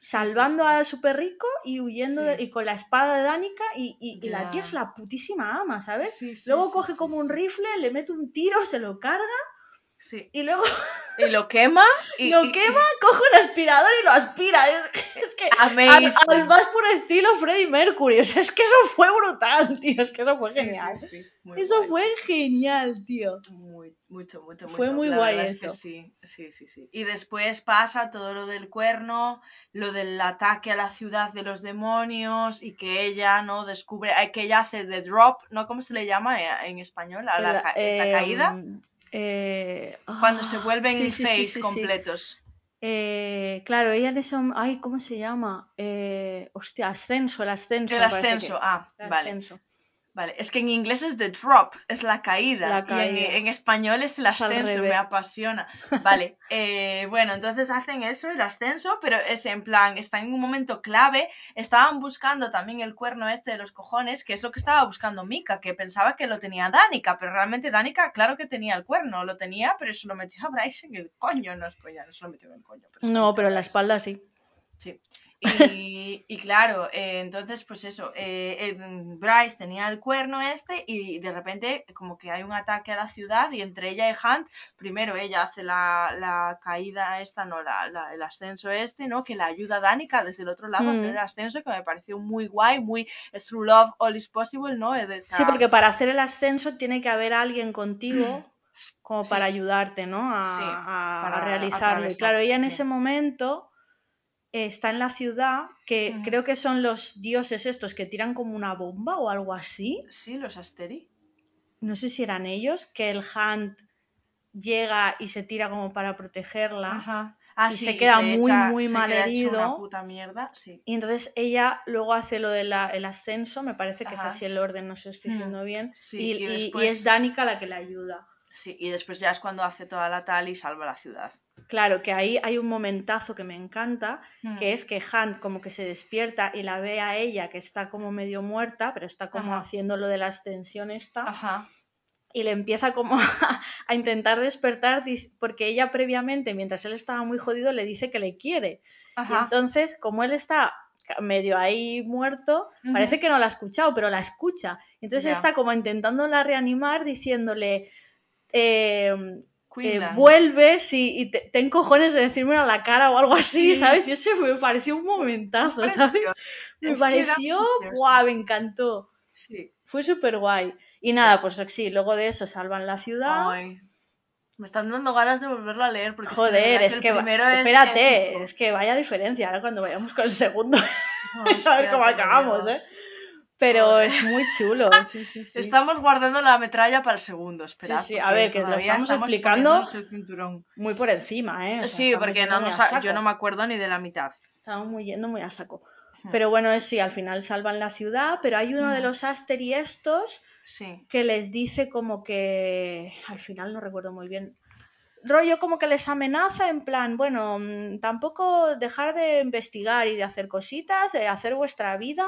salvando a su perrico y huyendo Sí. de- y con la espada de Danica y, y- y la tía es la putísima ama, ¿sabes? Sí, sí, luego coge como un rifle, le mete un tiro, se lo carga Sí. y luego Y lo quema y, lo y- quema, coge un aspirador y lo aspira. Es, que- es que al, al más puro estilo Freddie Mercury. O sea, es que eso fue brutal, tío. Es que eso fue sí, genial. sí, Eso guay. fue genial, tío. Muy, mucho, mucho, Fue mucho. muy La guay verdad es que eso. sí, sí, sí, sí. Y después pasa todo lo del cuerno, lo del ataque a la ciudad de los demonios y que ella, ¿no? Descubre, eh, que ella hace the drop, ¿no? ¿Cómo se le llama eh, en español? A la, La- ca- la caída. Eh, Cuando ah, se vuelven sí, face sí, completos. Eh, claro, ella en ese Ay, ¿cómo se llama? Eh, hostia, ascenso, el ascenso. El ascenso, ah, El vale. ascenso. Vale, es que en inglés es the drop, es la caída. La Y en- caída. en, español es el ascenso, me apasiona. Vale, eh, bueno, entonces hacen eso, el ascenso, pero es en plan, está en un momento clave. Estaban buscando también el cuerno este de los cojones, que es lo que estaba buscando Mika, que pensaba que lo tenía Danica, pero realmente Danica, claro que tenía el cuerno, lo tenía, pero se lo metió a Bryce en el coño. No es coña, no se lo metió en el coño. Pero No, pero en la espalda sí. Sí. Y, y claro, eh, entonces pues eso, eh, Bryce tenía el cuerno este y de repente como que hay un ataque a la ciudad y entre ella y Hunt, primero ella hace la, la caída esta, no, la, la- el ascenso este, ¿no? Que la ayuda a Danica desde el otro lado a hacer Mm. el ascenso que me pareció muy guay, muy through love all is possible, ¿no? Eh, esa- Sí, porque para hacer el ascenso tiene que haber alguien contigo como Sí. para ayudarte, ¿no? A, Sí, a- a para realizarlo. Y atravesar, claro, ella en sí. ese momento está en la ciudad, que creo que son los dioses estos que tiran como una bomba o algo así. Sí, los Asteri. No sé si eran ellos, que el Hunt llega y se tira como para protegerla. Ajá. Ah, Y sí, se queda muy, echa- muy se mal queda hecho una herido. puta mierda, sí. Y entonces ella luego hace lo del ascenso, me parece que Ajá. es así el orden, no sé si estoy Mm, diciendo bien. sí, y, y es Danica la que le ayuda. Sí, y después ya es cuando hace toda la tal y salva la ciudad. Claro, que ahí hay un momentazo que me encanta, Mm. que es que Hunt como que se despierta y la ve a ella que está como medio muerta, pero está como Ajá. haciendo lo de la ascensión esta, Ajá. y le empieza como a, a intentar despertar porque ella previamente, mientras él estaba muy jodido, le dice que le quiere. Y entonces, como él está medio ahí muerto, parece que no la ha escuchado, pero la escucha. Entonces está como intentándola reanimar, diciéndole, eh, eh, Queenland. vuelve si, y te, ten cojones de decírmelo a la cara o algo así, Sí. ¿sabes? Y ese me pareció un momentazo, ¿sabes? Me Es pareció, guau, me encantó. Sí. Fue súper guay. Y nada, pues sí, luego de eso salvan la ciudad. Ay. Me están dando ganas de volverlo a leer porque Joder, es que, es primero espérate, es que vaya diferencia ahora cuando vayamos con el segundo, No, a ver cómo acabamos. ¿eh? Pero es muy chulo, sí, sí, sí. Estamos guardando la metralla para el segundo. Sí, sí, a ver, que lo estamos explicando. Muy por encima, ¿eh? O sea, sí, porque no nos a yo no me acuerdo ni de la mitad. Estamos muy yendo muy a saco. Hmm. Pero bueno, es sí, al final salvan la ciudad, pero hay uno de Hmm. los Asteri estos Sí. que les dice como que al final no recuerdo muy bien. Rollo como que les amenaza en plan, bueno, mm, tampoco dejar de investigar y de hacer cositas, eh, hacer vuestra vida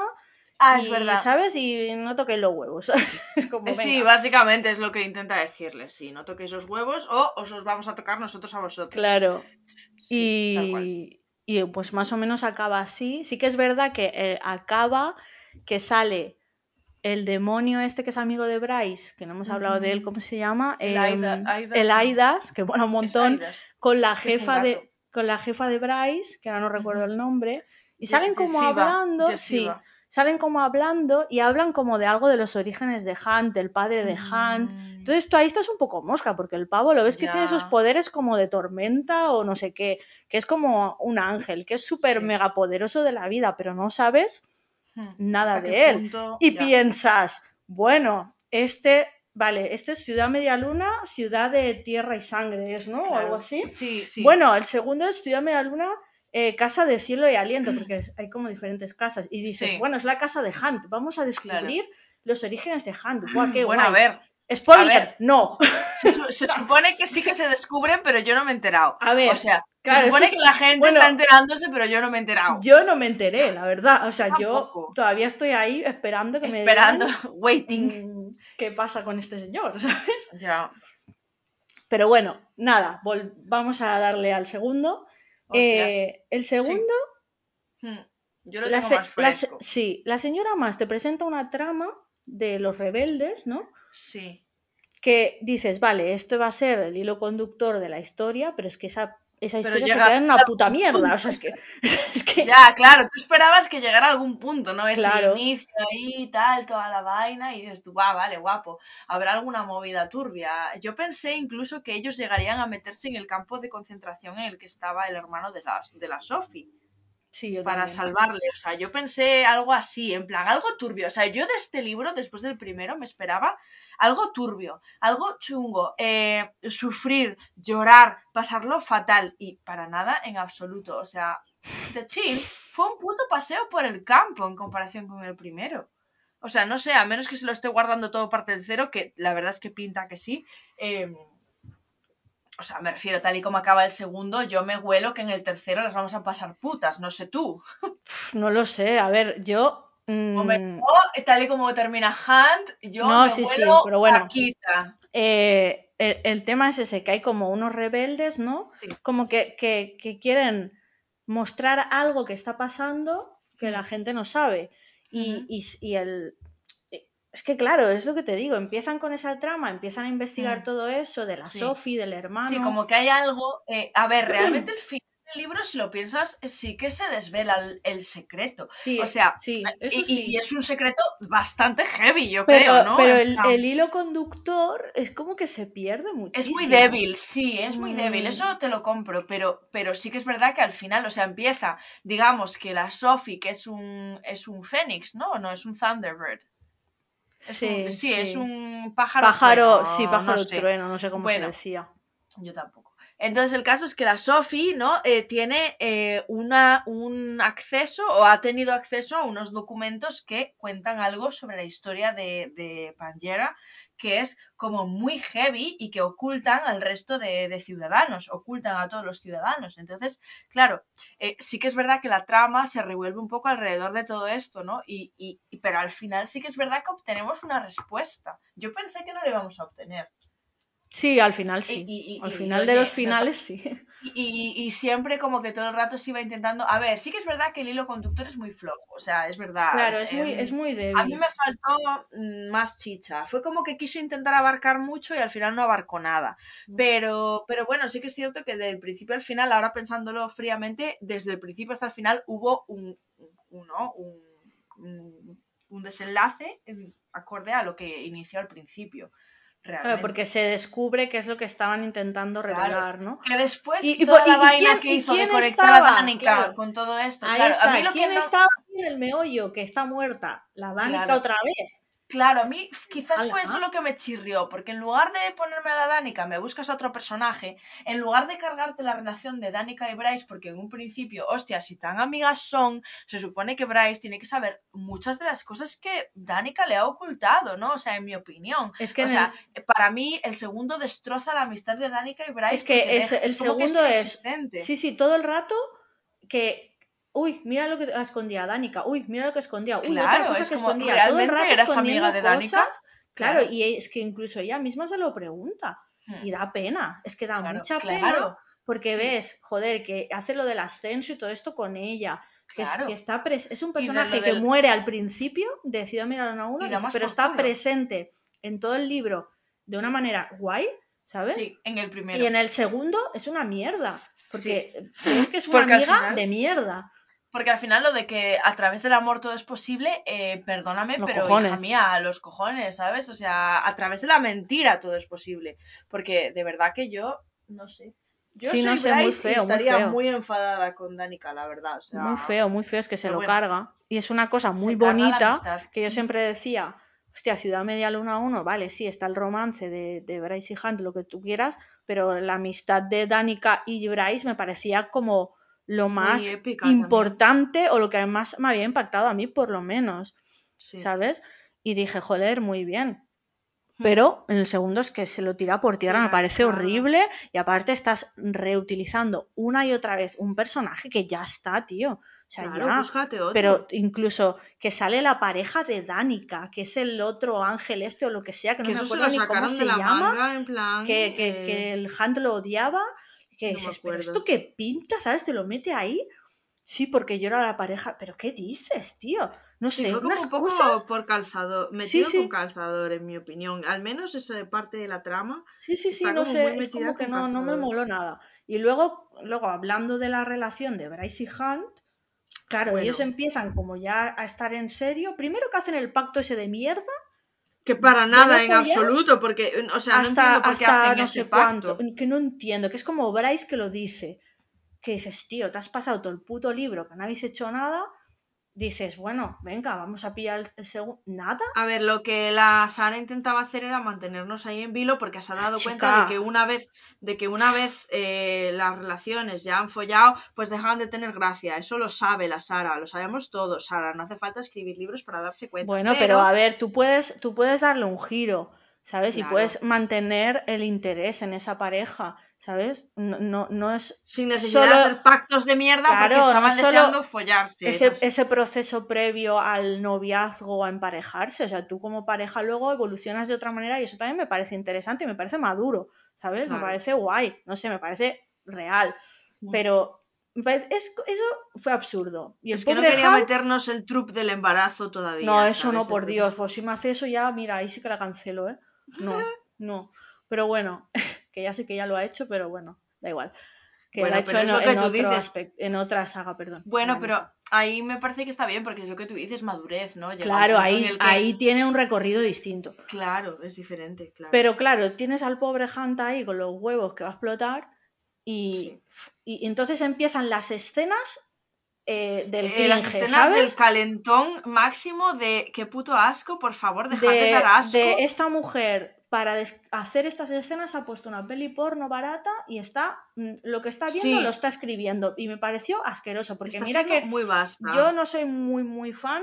Ah, y, es verdad. ¿sabes? Y no toquéis los huevos, ¿sabes? Es como, Eh, Sí, básicamente es lo que intenta decirles. Sí, no toquéis los huevos o os los vamos a tocar nosotros a vosotros. Claro. Sí, tal cual. Y, pues más o menos acaba así. Sí que es verdad que eh, acaba que sale el demonio este que es amigo de Bryce, que no hemos hablado de él. ¿cómo se llama? El Em, Aida- el. Aidas, que bueno, un montón, con la jefa de con la jefa de Bryce, que ahora no recuerdo el nombre, y salen como hablando, sí. Salen como hablando y hablan como de algo de los orígenes de Hunt, del padre de Hunt. Mm, Entonces tú ahí estás un poco mosca, porque el pavo lo ves que tiene esos poderes como de tormenta o no sé qué, que es como un ángel, que es súper Sí. mega poderoso de la vida, pero no sabes hmm, nada ¿hasta de él. punto? Y Ya. piensas, bueno, este, vale, este es Ciudad Media Luna, Ciudad de Tierra y Sangre, ¿es, no? O algo así. Sí, sí. Bueno, el segundo es Ciudad Media Luna, eh, Casa de Cielo y Aliento, porque hay como diferentes casas. Y dices, Sí. bueno, es la casa de Hunt, vamos a descubrir los orígenes de Hunt. Guau, qué bueno, a ver. Spoiler, a ver. no. Se, su- se supone que sí que se descubren, pero yo no me he enterado. A ver, o sea, claro, se supone es- que la gente bueno, está enterándose, pero yo no me he enterado. Yo no me enteré, la verdad. O sea, yo todavía estoy ahí esperando que Esperando, me digan waiting. mm, qué pasa con este señor, ¿sabes? Ya. Pero bueno, nada, vamos a darle al segundo. Eh, el segundo, Hmm, Yo lo la tengo sí, la señora Más te presenta una trama de los rebeldes, ¿no? Sí. Que dices, vale, esto va a ser el hilo conductor de la historia, pero es que esa, esa historia se queda en una puta mierda. O sea, es que, es que Ya, claro, tú esperabas que llegara a algún punto, ¿no? Ese Claro. inicio ahí, tal, toda la vaina, y dices tú, va, vale, guapo, habrá alguna movida turbia. Yo pensé incluso que ellos llegarían a meterse en el campo de concentración en el que estaba el hermano de la, de la Sophie. sí, yo para también. salvarle. O sea, yo pensé algo así, en plan, algo turbio. O sea, yo de este libro, después del primero, me esperaba algo turbio, algo chungo, eh, sufrir, llorar, pasarlo fatal. Y para nada en absoluto. O sea, The Chill fue un puto paseo por el campo en comparación con el primero. O sea, no sé, a menos que se lo esté guardando todo parte del cero, que la verdad es que pinta que sí. eh, o sea, me refiero, tal y como acaba el segundo, yo me huelo que en el tercero las vamos a pasar putas, no sé tú. No lo sé, a ver, yo. Mm, Hombre, yo, tal y como termina Hunt, yo No, me sí, sí, pero bueno. Eh, el, el tema es ese, que hay como unos rebeldes, ¿no? Sí. Como que, que- que quieren mostrar algo que está pasando que Mm. la gente no sabe. Y, el. Es que claro, es lo que te digo, empiezan con esa trama, empiezan a investigar Mm. todo eso de la. Sophie, del hermano. Sí, como que hay algo. eh, a ver, realmente el final el libro, si lo piensas, sí que se desvela el, el secreto. Sí, o sea, sí, y- eso y, sí. y es un secreto bastante heavy, yo Pero, creo, ¿no? pero el, hilo conductor es como que se pierde Es muchísimo. muy débil, sí, es muy débil, Mm. eso te lo compro, pero, pero sí que es verdad que al final, o sea, empieza, digamos que la Sophie, que es un, es un fénix, ¿no? No, es un Thunderbird. Es Sí, un- sí, es un pájaro. Pájaro, trueno, sí, pájaro no sé. trueno, no sé cómo se decía. Yo tampoco. Entonces el caso es que la Sophie, ¿no? Eh, tiene eh, una, un acceso o ha tenido acceso a unos documentos que cuentan algo sobre la historia de, de Pangera, que es como muy heavy y que ocultan al resto de, ciudadanos, ocultan a todos los ciudadanos. Entonces, claro, eh, sí que es verdad que la trama se revuelve un poco alrededor de todo esto, ¿no? Y, y- y- pero al final sí que es verdad que obtenemos una respuesta. Yo pensé que no la íbamos a obtener. Sí, al final sí. y- y- al final oye, de los finales sí. y, siempre como que todo el rato se iba intentando. A ver, sí que es verdad que el hilo conductor es muy flojo. O sea, es verdad. Claro, es muy, em, es muy a mí débil. me faltó mm, más chicha. Fue como que quiso intentar abarcar mucho y al final no abarcó nada. Mm. Pero, pero bueno, sí que es cierto que del principio al final, ahora pensándolo fríamente, desde el principio hasta el final hubo un, un, ¿no? un, un- un desenlace en- acorde a lo que inició al principio. Claro, porque se descubre qué es lo que estaban intentando Claro. revelar, ¿no? Que después Y- y toda la vaina quién- que hizo de conectar a? Danica Claro. con todo esto. Ahí está. a mí lo ¿Quién que no... estaba en el meollo? Que está muerta. La Danica otra vez. Claro, a mí quizás fue eso lo que me chirrió, porque en lugar de ponerme a la Danica, me buscas a otro personaje, en lugar de cargarte la relación de Danica y Bryce, porque en un principio, hostia, si tan amigas son, se supone que Bryce tiene que saber muchas de las cosas que Danica le ha ocultado, ¿no? O sea, en mi opinión. Es que o sea, para mí el segundo destroza la amistad de Danica y Bryce. Es que es- el que segundo es. inexistente. Sí, sí, todo el rato que. Uy, mira lo que escondía Danica. Uy, mira lo que escondía. Uy, otra Claro, cosa es que como, escondía. Todo el ¿realmente rato eras escondiendo amiga de Danica? cosas. Claro, Claro. y es que incluso ella misma se lo pregunta. Hmm. Y da pena. Es que da Claro, mucha pena porque Sí. ves, joder, que hace lo del ascenso y todo esto con ella. Que, es, que está pres- es un personaje que muere al principio de Ciudad Mirar uno a uno, pero está presente en todo el libro de una manera guay, ¿sabes? Sí, en el primero. Y en el segundo es una mierda. Porque es que es una Porque amiga final- de mierda. Porque al final lo de que a través del amor todo es posible, eh, perdóname, Los pero cojones. hija mía, los cojones, ¿sabes? O sea, a través de la mentira todo es posible. Porque de verdad que yo, no sé. Yo Sí, soy no sé, muy y feo, muy estaría feo. muy enfadada con Danica, la verdad. O sea, Muy feo, muy feo, es que se lo bueno, carga. Y es una cosa muy bonita que yo siempre decía, hostia, Ciudad Media Luna 1, vale, sí, está el romance de, de Bryce y Hunt, lo que tú quieras, pero la amistad de Danica y Bryce me parecía como lo más épica también. importante o lo que más me había impactado a mí, por lo menos, Sí. ¿sabes? Y dije, joder, muy bien. Hmm. Pero en el segundo es que se lo tira por tierra, Sí, me parece horrible. Y aparte estás reutilizando una y otra vez un personaje que ya está, tío. O sea, Claro, ya. otro. Pero incluso que sale la pareja de Danica, que es el otro ángel este o lo que sea, que no me acuerdo ni cómo se llama, manga, en plan. que, que, eh, que el Hunt lo odiaba, que no dices, pero esto que pinta, ¿sabes? Te lo mete ahí. Sí, porque yo era la pareja, pero ¿qué dices, tío? No Sí, sé, fue como unas un poco cosas. por calzador, metido sí. con calzador, en mi opinión. Al menos esa parte de la trama Sí, sí, sí, no sé, es como que no, no me moló nada. Y luego, luego hablando de la relación de Bryce y Hunt, claro, ellos empiezan como ya a estar en serio. Primero que hacen el pacto ese de mierda, Que para nada no en absoluto, porque, o sea, no hasta, entiendo por qué hasta no sé cuánto, que no entiendo, que es como Bryce que lo dice, que dices, tío, te has pasado todo el puto libro, que no habéis hecho nada, dices, bueno, venga, vamos a pillar el, segundo, nada, A ver, lo que la Sara intentaba hacer era mantenernos ahí en vilo porque se ha dado cuenta de que una vez, de que una vez eh, las relaciones ya han follado, pues dejaban de tener gracia. Eso lo sabe la Sara, lo sabemos todos, Sara. No hace falta escribir libros para darse cuenta. Bueno, pero a ver, tú puedes, tú puedes darle un giro, ¿sabes? Y Claro. puedes mantener el interés en esa pareja, ¿sabes? No, no, no es sin necesidad solo de hacer pactos de mierda porque Claro, no estaban es solo deseando follarse. ese, ese proceso previo al noviazgo a emparejarse. O sea, tú como pareja luego evolucionas de otra manera y eso también me parece interesante y me parece maduro, ¿sabes? Me Claro. parece guay, no sé, me parece real. Mm. Pero me es- eso fue absurdo. Y el Es que no quería Hunt, meternos el trup del embarazo todavía. no, eso ¿sabes? no, por Dios, pues si me hace eso ya, mira, ahí sí que la cancelo, ¿eh? No, no. Pero bueno, que ya sé que ya lo ha hecho, pero bueno, da igual. que Bueno, lo ha hecho en, lo que en tú otro dices. aspec- en otra saga, perdón. Bueno, pero ahí me parece que está bien, porque es lo que tú dices, madurez, ¿no? Llega Claro, ahí, que- ahí tiene un recorrido distinto. Claro, es diferente, claro. Pero claro, tienes al pobre Hunt ahí con los huevos que va a explotar y, y entonces empiezan las escenas eh, del Eh, las cringe, escenas ¿sabes? del calentón máximo de qué puto asco, por favor, dejad de, de, dar asco. de esta mujer para hacer estas escenas ha puesto una peli porno barata y está mm, lo que está viendo Sí. lo está escribiendo y me pareció asqueroso porque Está mira que muy vasta. yo no soy muy muy fan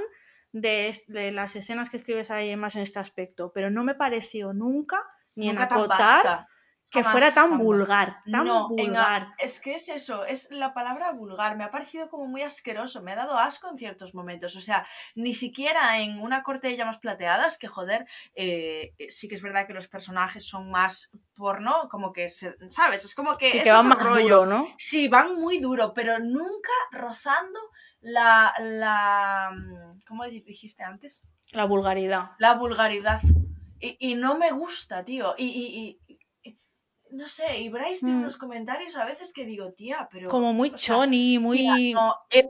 de, las escenas que escribe Sarah J. Maas en este aspecto pero no me pareció nunca ni Nunca en acotar. Que Jamás, fuera tan jamás. vulgar tan no, en vulgar es que es eso, es la palabra vulgar. Me ha parecido como muy asqueroso, me ha dado asco en ciertos momentos. O sea, ni siquiera en una corte de llamas plateadas, que joder, eh, sí que es verdad que los personajes son más porno, como que, se, ¿sabes? Es como que... sí que van más rollo. duro no Sí, van muy duro, pero nunca rozando la, la... ¿Cómo dijiste antes? la vulgaridad La vulgaridad. Y, y no me gusta, tío. Y- y- no sé, y Bryce tiene Mm. unos comentarios a veces que digo, tía, pero... como muy sea, choni muy Mira, no, el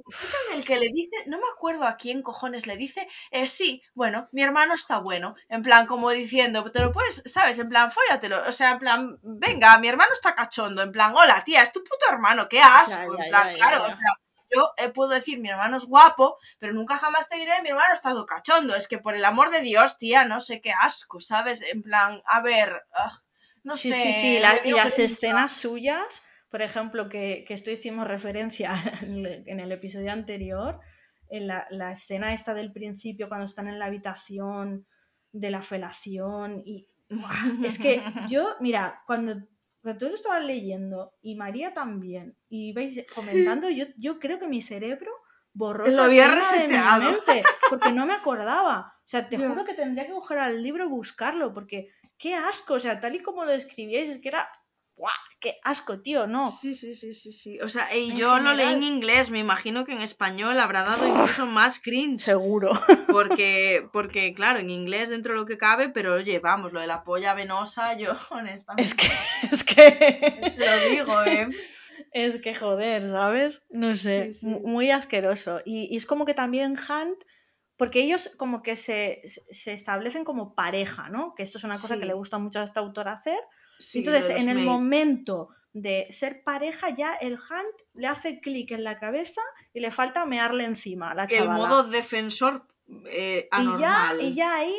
en el que le dice, no me acuerdo a quién cojones le dice, eh, sí, bueno, mi hermano está bueno, en plan como diciendo, te lo puedes, ¿sabes? En plan, fóllatelo, o sea, en plan, venga, mi hermano está cachondo, en plan, hola, tía, es tu puto hermano, qué asco, Ya, ya, en plan, ya, claro, o sea, yo eh, puedo decir, mi hermano es guapo, pero nunca jamás te diré, mi hermano está todo cachondo, es que por el amor de Dios, tía, no sé qué asco, ¿sabes? En plan, a ver, ah, no Sí, sé. sí, sí, la- y las escenas suyas, por ejemplo, que, que esto hicimos referencia en el, episodio anterior, en la, la escena esta del principio cuando están en la habitación de la felación y es que yo, mira, cuando, cuando todos estaban leyendo y María también y ibais comentando, yo, yo creo que mi cerebro borró Lo había escena de mi reseteado. mente porque no me acordaba. O sea, te juro que tendría que coger al libro y buscarlo porque qué asco, o sea, tal y como lo describíais, es que era, ¡buah! ¡Qué asco, tío! No. Sí, sí, sí, sí, sí. O sea, y En yo lo leí en inglés, me imagino que en español habrá dado incluso más cringe. Seguro. Porque, porque, claro, en inglés dentro de lo que cabe, pero oye, vamos, lo de la polla venosa, yo honestamente Es que, es que, lo digo, ¿eh? es que joder, ¿sabes? No sé, Sí, sí. mu- muy asqueroso. Y, y es como que también Hunt, porque ellos como que se, se establecen como pareja, ¿no? Que esto es una cosa que le gusta mucho a esta autora hacer. Sí, Entonces, en el mates. momento de ser pareja, ya el Hunt le hace clic en la cabeza y le falta mearle encima a la El chavala. modo defensor eh, y, ya, anormal. y ya ahí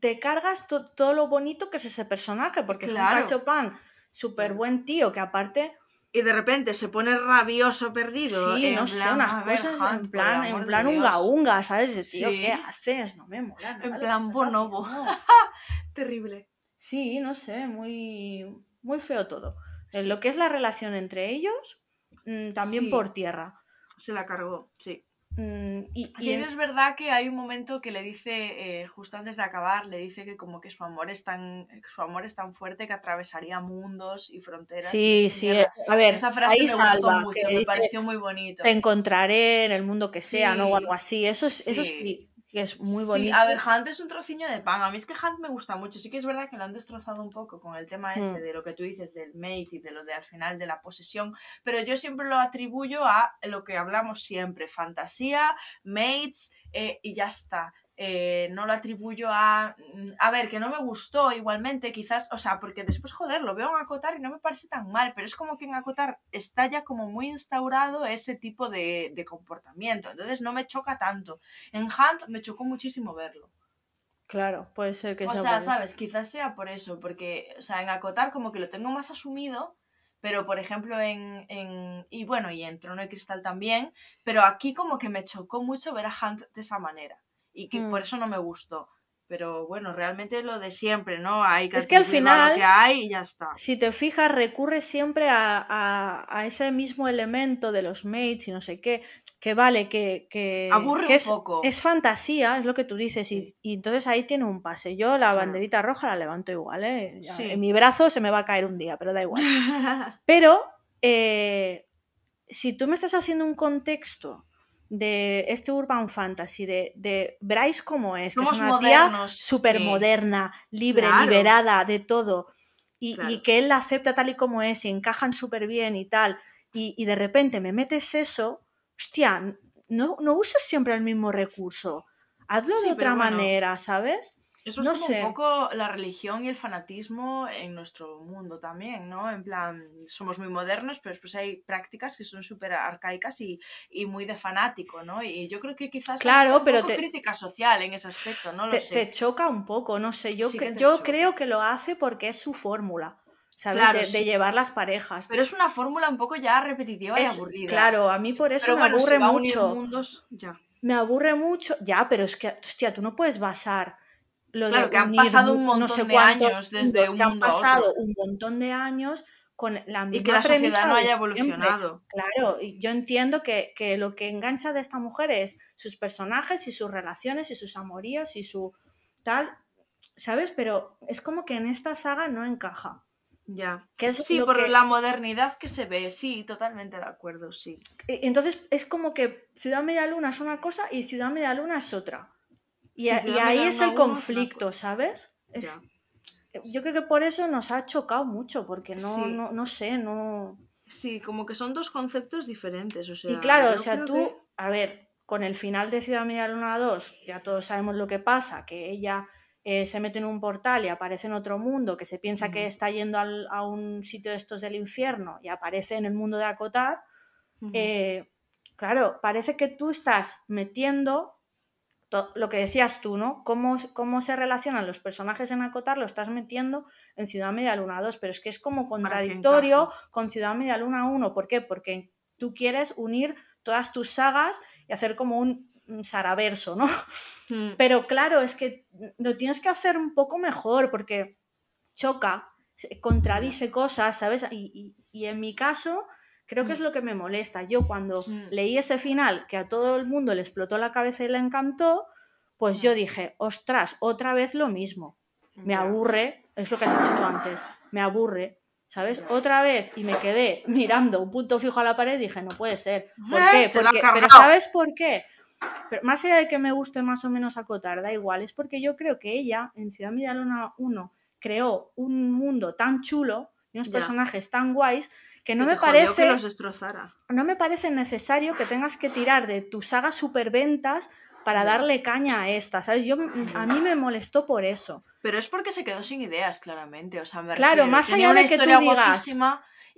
te cargas to- todo lo bonito que es ese personaje, porque es un cachopán súper buen tío, que aparte, Y de repente se pone rabioso perdido. sí, en no sé, plan, unas a ver, cosas en plan, en plan unga unga, ¿sabes? De tío, Sí. ¿qué haces? No me mola nada En plan bonobo. Terrible. Sí, no sé, muy, muy feo todo. En Sí. Lo que es la relación entre ellos, mm, también Sí. por tierra. Se la cargó, sí. Mm, y, y Sí, en- es verdad que hay un momento que le dice, eh, justo antes de acabar, le dice que como que su amor es tan, su amor es tan fuerte que atravesaría mundos y fronteras. Sí, sí, a ver, Esa frase ahí me gustó salva, mucho, que me dice, pareció muy bonito. te encontraré en el mundo que sea, ¿no? O algo así. Eso es, eso Sí. Sí, que es muy Sí, bonito. a ver, Hunt es un trociño de pan. A mí es que Hunt me gusta mucho. Sí que es verdad que lo han destrozado un poco con el tema ese Mm. de lo que tú dices del mate y de lo de al final de la posesión. Pero yo siempre lo atribuyo a lo que hablamos siempre: fantasía, mates eh, y ya está. Eh, no lo atribuyo a. A ver, que no me gustó igualmente, quizás. O sea, porque después, joder, lo veo en Acotar y no me parece tan mal. Pero es como que en Acotar está ya como muy instaurado ese tipo de, de comportamiento. Entonces no me choca tanto. En Hunt me chocó muchísimo verlo. Claro, puede ser que O sea sea, por eso. sabes, quizás sea por eso, porque, o sea, en Acotar como que lo tengo más asumido, pero por ejemplo en, en y bueno, y en Trono de Cristal también, pero aquí como que me chocó mucho ver a Hunt de esa manera, y que Mm. por eso no me gustó. Pero bueno, realmente lo de siempre, ¿no? Hay que Es que al final- lo que hay y ya está. Si te fijas, recurre siempre a, a- a ese mismo elemento de los mates y no sé qué, que vale, que, que, Aburre que un es, poco. es fantasía, es lo que tú dices, y, y entonces ahí tiene un pase. Yo la banderita roja la levanto igual, ¿eh? Ya, Sí. En mi brazo se me va a caer un día, pero da igual. Pero eh, si tú me estás haciendo un contexto de este urban fantasy, de, de Bryce como es, que es una tía súper sí. moderna, libre, Claro. liberada de todo, y, y que él la acepta tal y como es y encajan súper bien y tal, y, y de repente me metes eso, hostia, no, no uses siempre el mismo recurso. Hazlo Sí, de otra bueno, manera, ¿sabes? Eso No es como sé. un poco la religión y el fanatismo en nuestro mundo también, ¿no? En plan, somos muy modernos, pero después hay prácticas que son súper arcaicas y, y muy de fanático, ¿no? Y yo creo que quizás hay Claro, un pero poco te- crítica social en ese aspecto, no lo Te, sé. te choca un poco, no sé. Yo, Sí cre- yo choca. creo que lo hace porque es su fórmula, ¿sabes? Claro, de, de sí. llevar las parejas. Pero es una fórmula un poco ya repetitiva y Es, aburrida. claro, a mí por eso Pero me bueno, si aburre unir mucho. mundos, ya. Me aburre mucho. Ya, pero es que, hostia, tú no puedes basar lo Claro, de que han pasado un mu- no sé montón de años desde mundos, un que han pasado un montón de años con la Y que misma la sociedad no haya evolucionado. Claro, y yo entiendo que, que lo que engancha de esta mujer es sus personajes y sus relaciones y sus amoríos y su tal, ¿sabes? Pero es como que en esta saga no encaja. Ya. Que es Sí, por que- la modernidad que se ve, sí, totalmente de acuerdo, sí. E- Entonces es como que Ciudad Media Luna es una cosa y Ciudad Media Luna es otra. Y, a- ahí es el conflicto. ¿sabes? Es- Ya. yo creo que por eso nos ha chocado mucho, porque no, Sí. no, no sé, no... Sí, como que son dos conceptos diferentes, o sea, Y claro, o sea, tú, que- a ver, con el final de Ciudad Media Luna 2, ya todos sabemos lo que pasa, que ella eh, se mete en un portal y aparece en otro mundo, que se piensa que está yendo al- a un sitio de estos del infierno y aparece en el mundo de Acotar, eh, claro, parece que tú estás metiendo lo que decías tú, ¿no? Cómo, cómo se relacionan los personajes en Acotar, lo estás metiendo en Ciudad Media Luna 2, pero es que es como contradictorio con Ciudad Media Luna 1. ¿Por qué? Porque tú quieres unir todas tus sagas y hacer como un, saraverso, ¿no? Mm. Pero claro, es que lo tienes que hacer un poco mejor porque choca, contradice cosas, ¿sabes? Y, y- y en mi caso, creo que es Mm. lo que me molesta. Yo cuando Mm. leí ese final que a todo el mundo le explotó la cabeza y le encantó, pues yo Mm. dije, ostras, otra vez lo mismo. Me aburre, es lo que has dicho tú antes, me aburre, ¿sabes? Otra vez y me quedé mirando un punto fijo a la pared y dije, no puede ser. ¿Por Eh, qué? Porque, pero. ¿sabes por qué? Pero más allá de que me guste más o menos acotar, da igual, es porque yo creo que ella en Ciudad Media Luna 1 creó un mundo tan chulo y unos Ya. personajes tan guays que no me parece que los destrozara. no me parece necesario que tengas que tirar de tu saga superventas para darle caña a esta, ¿sabes? Yo, a mí me molestó por eso. Pero es porque se quedó sin ideas, claramente. O sea, me Claro, refiero, más allá de que tú digas,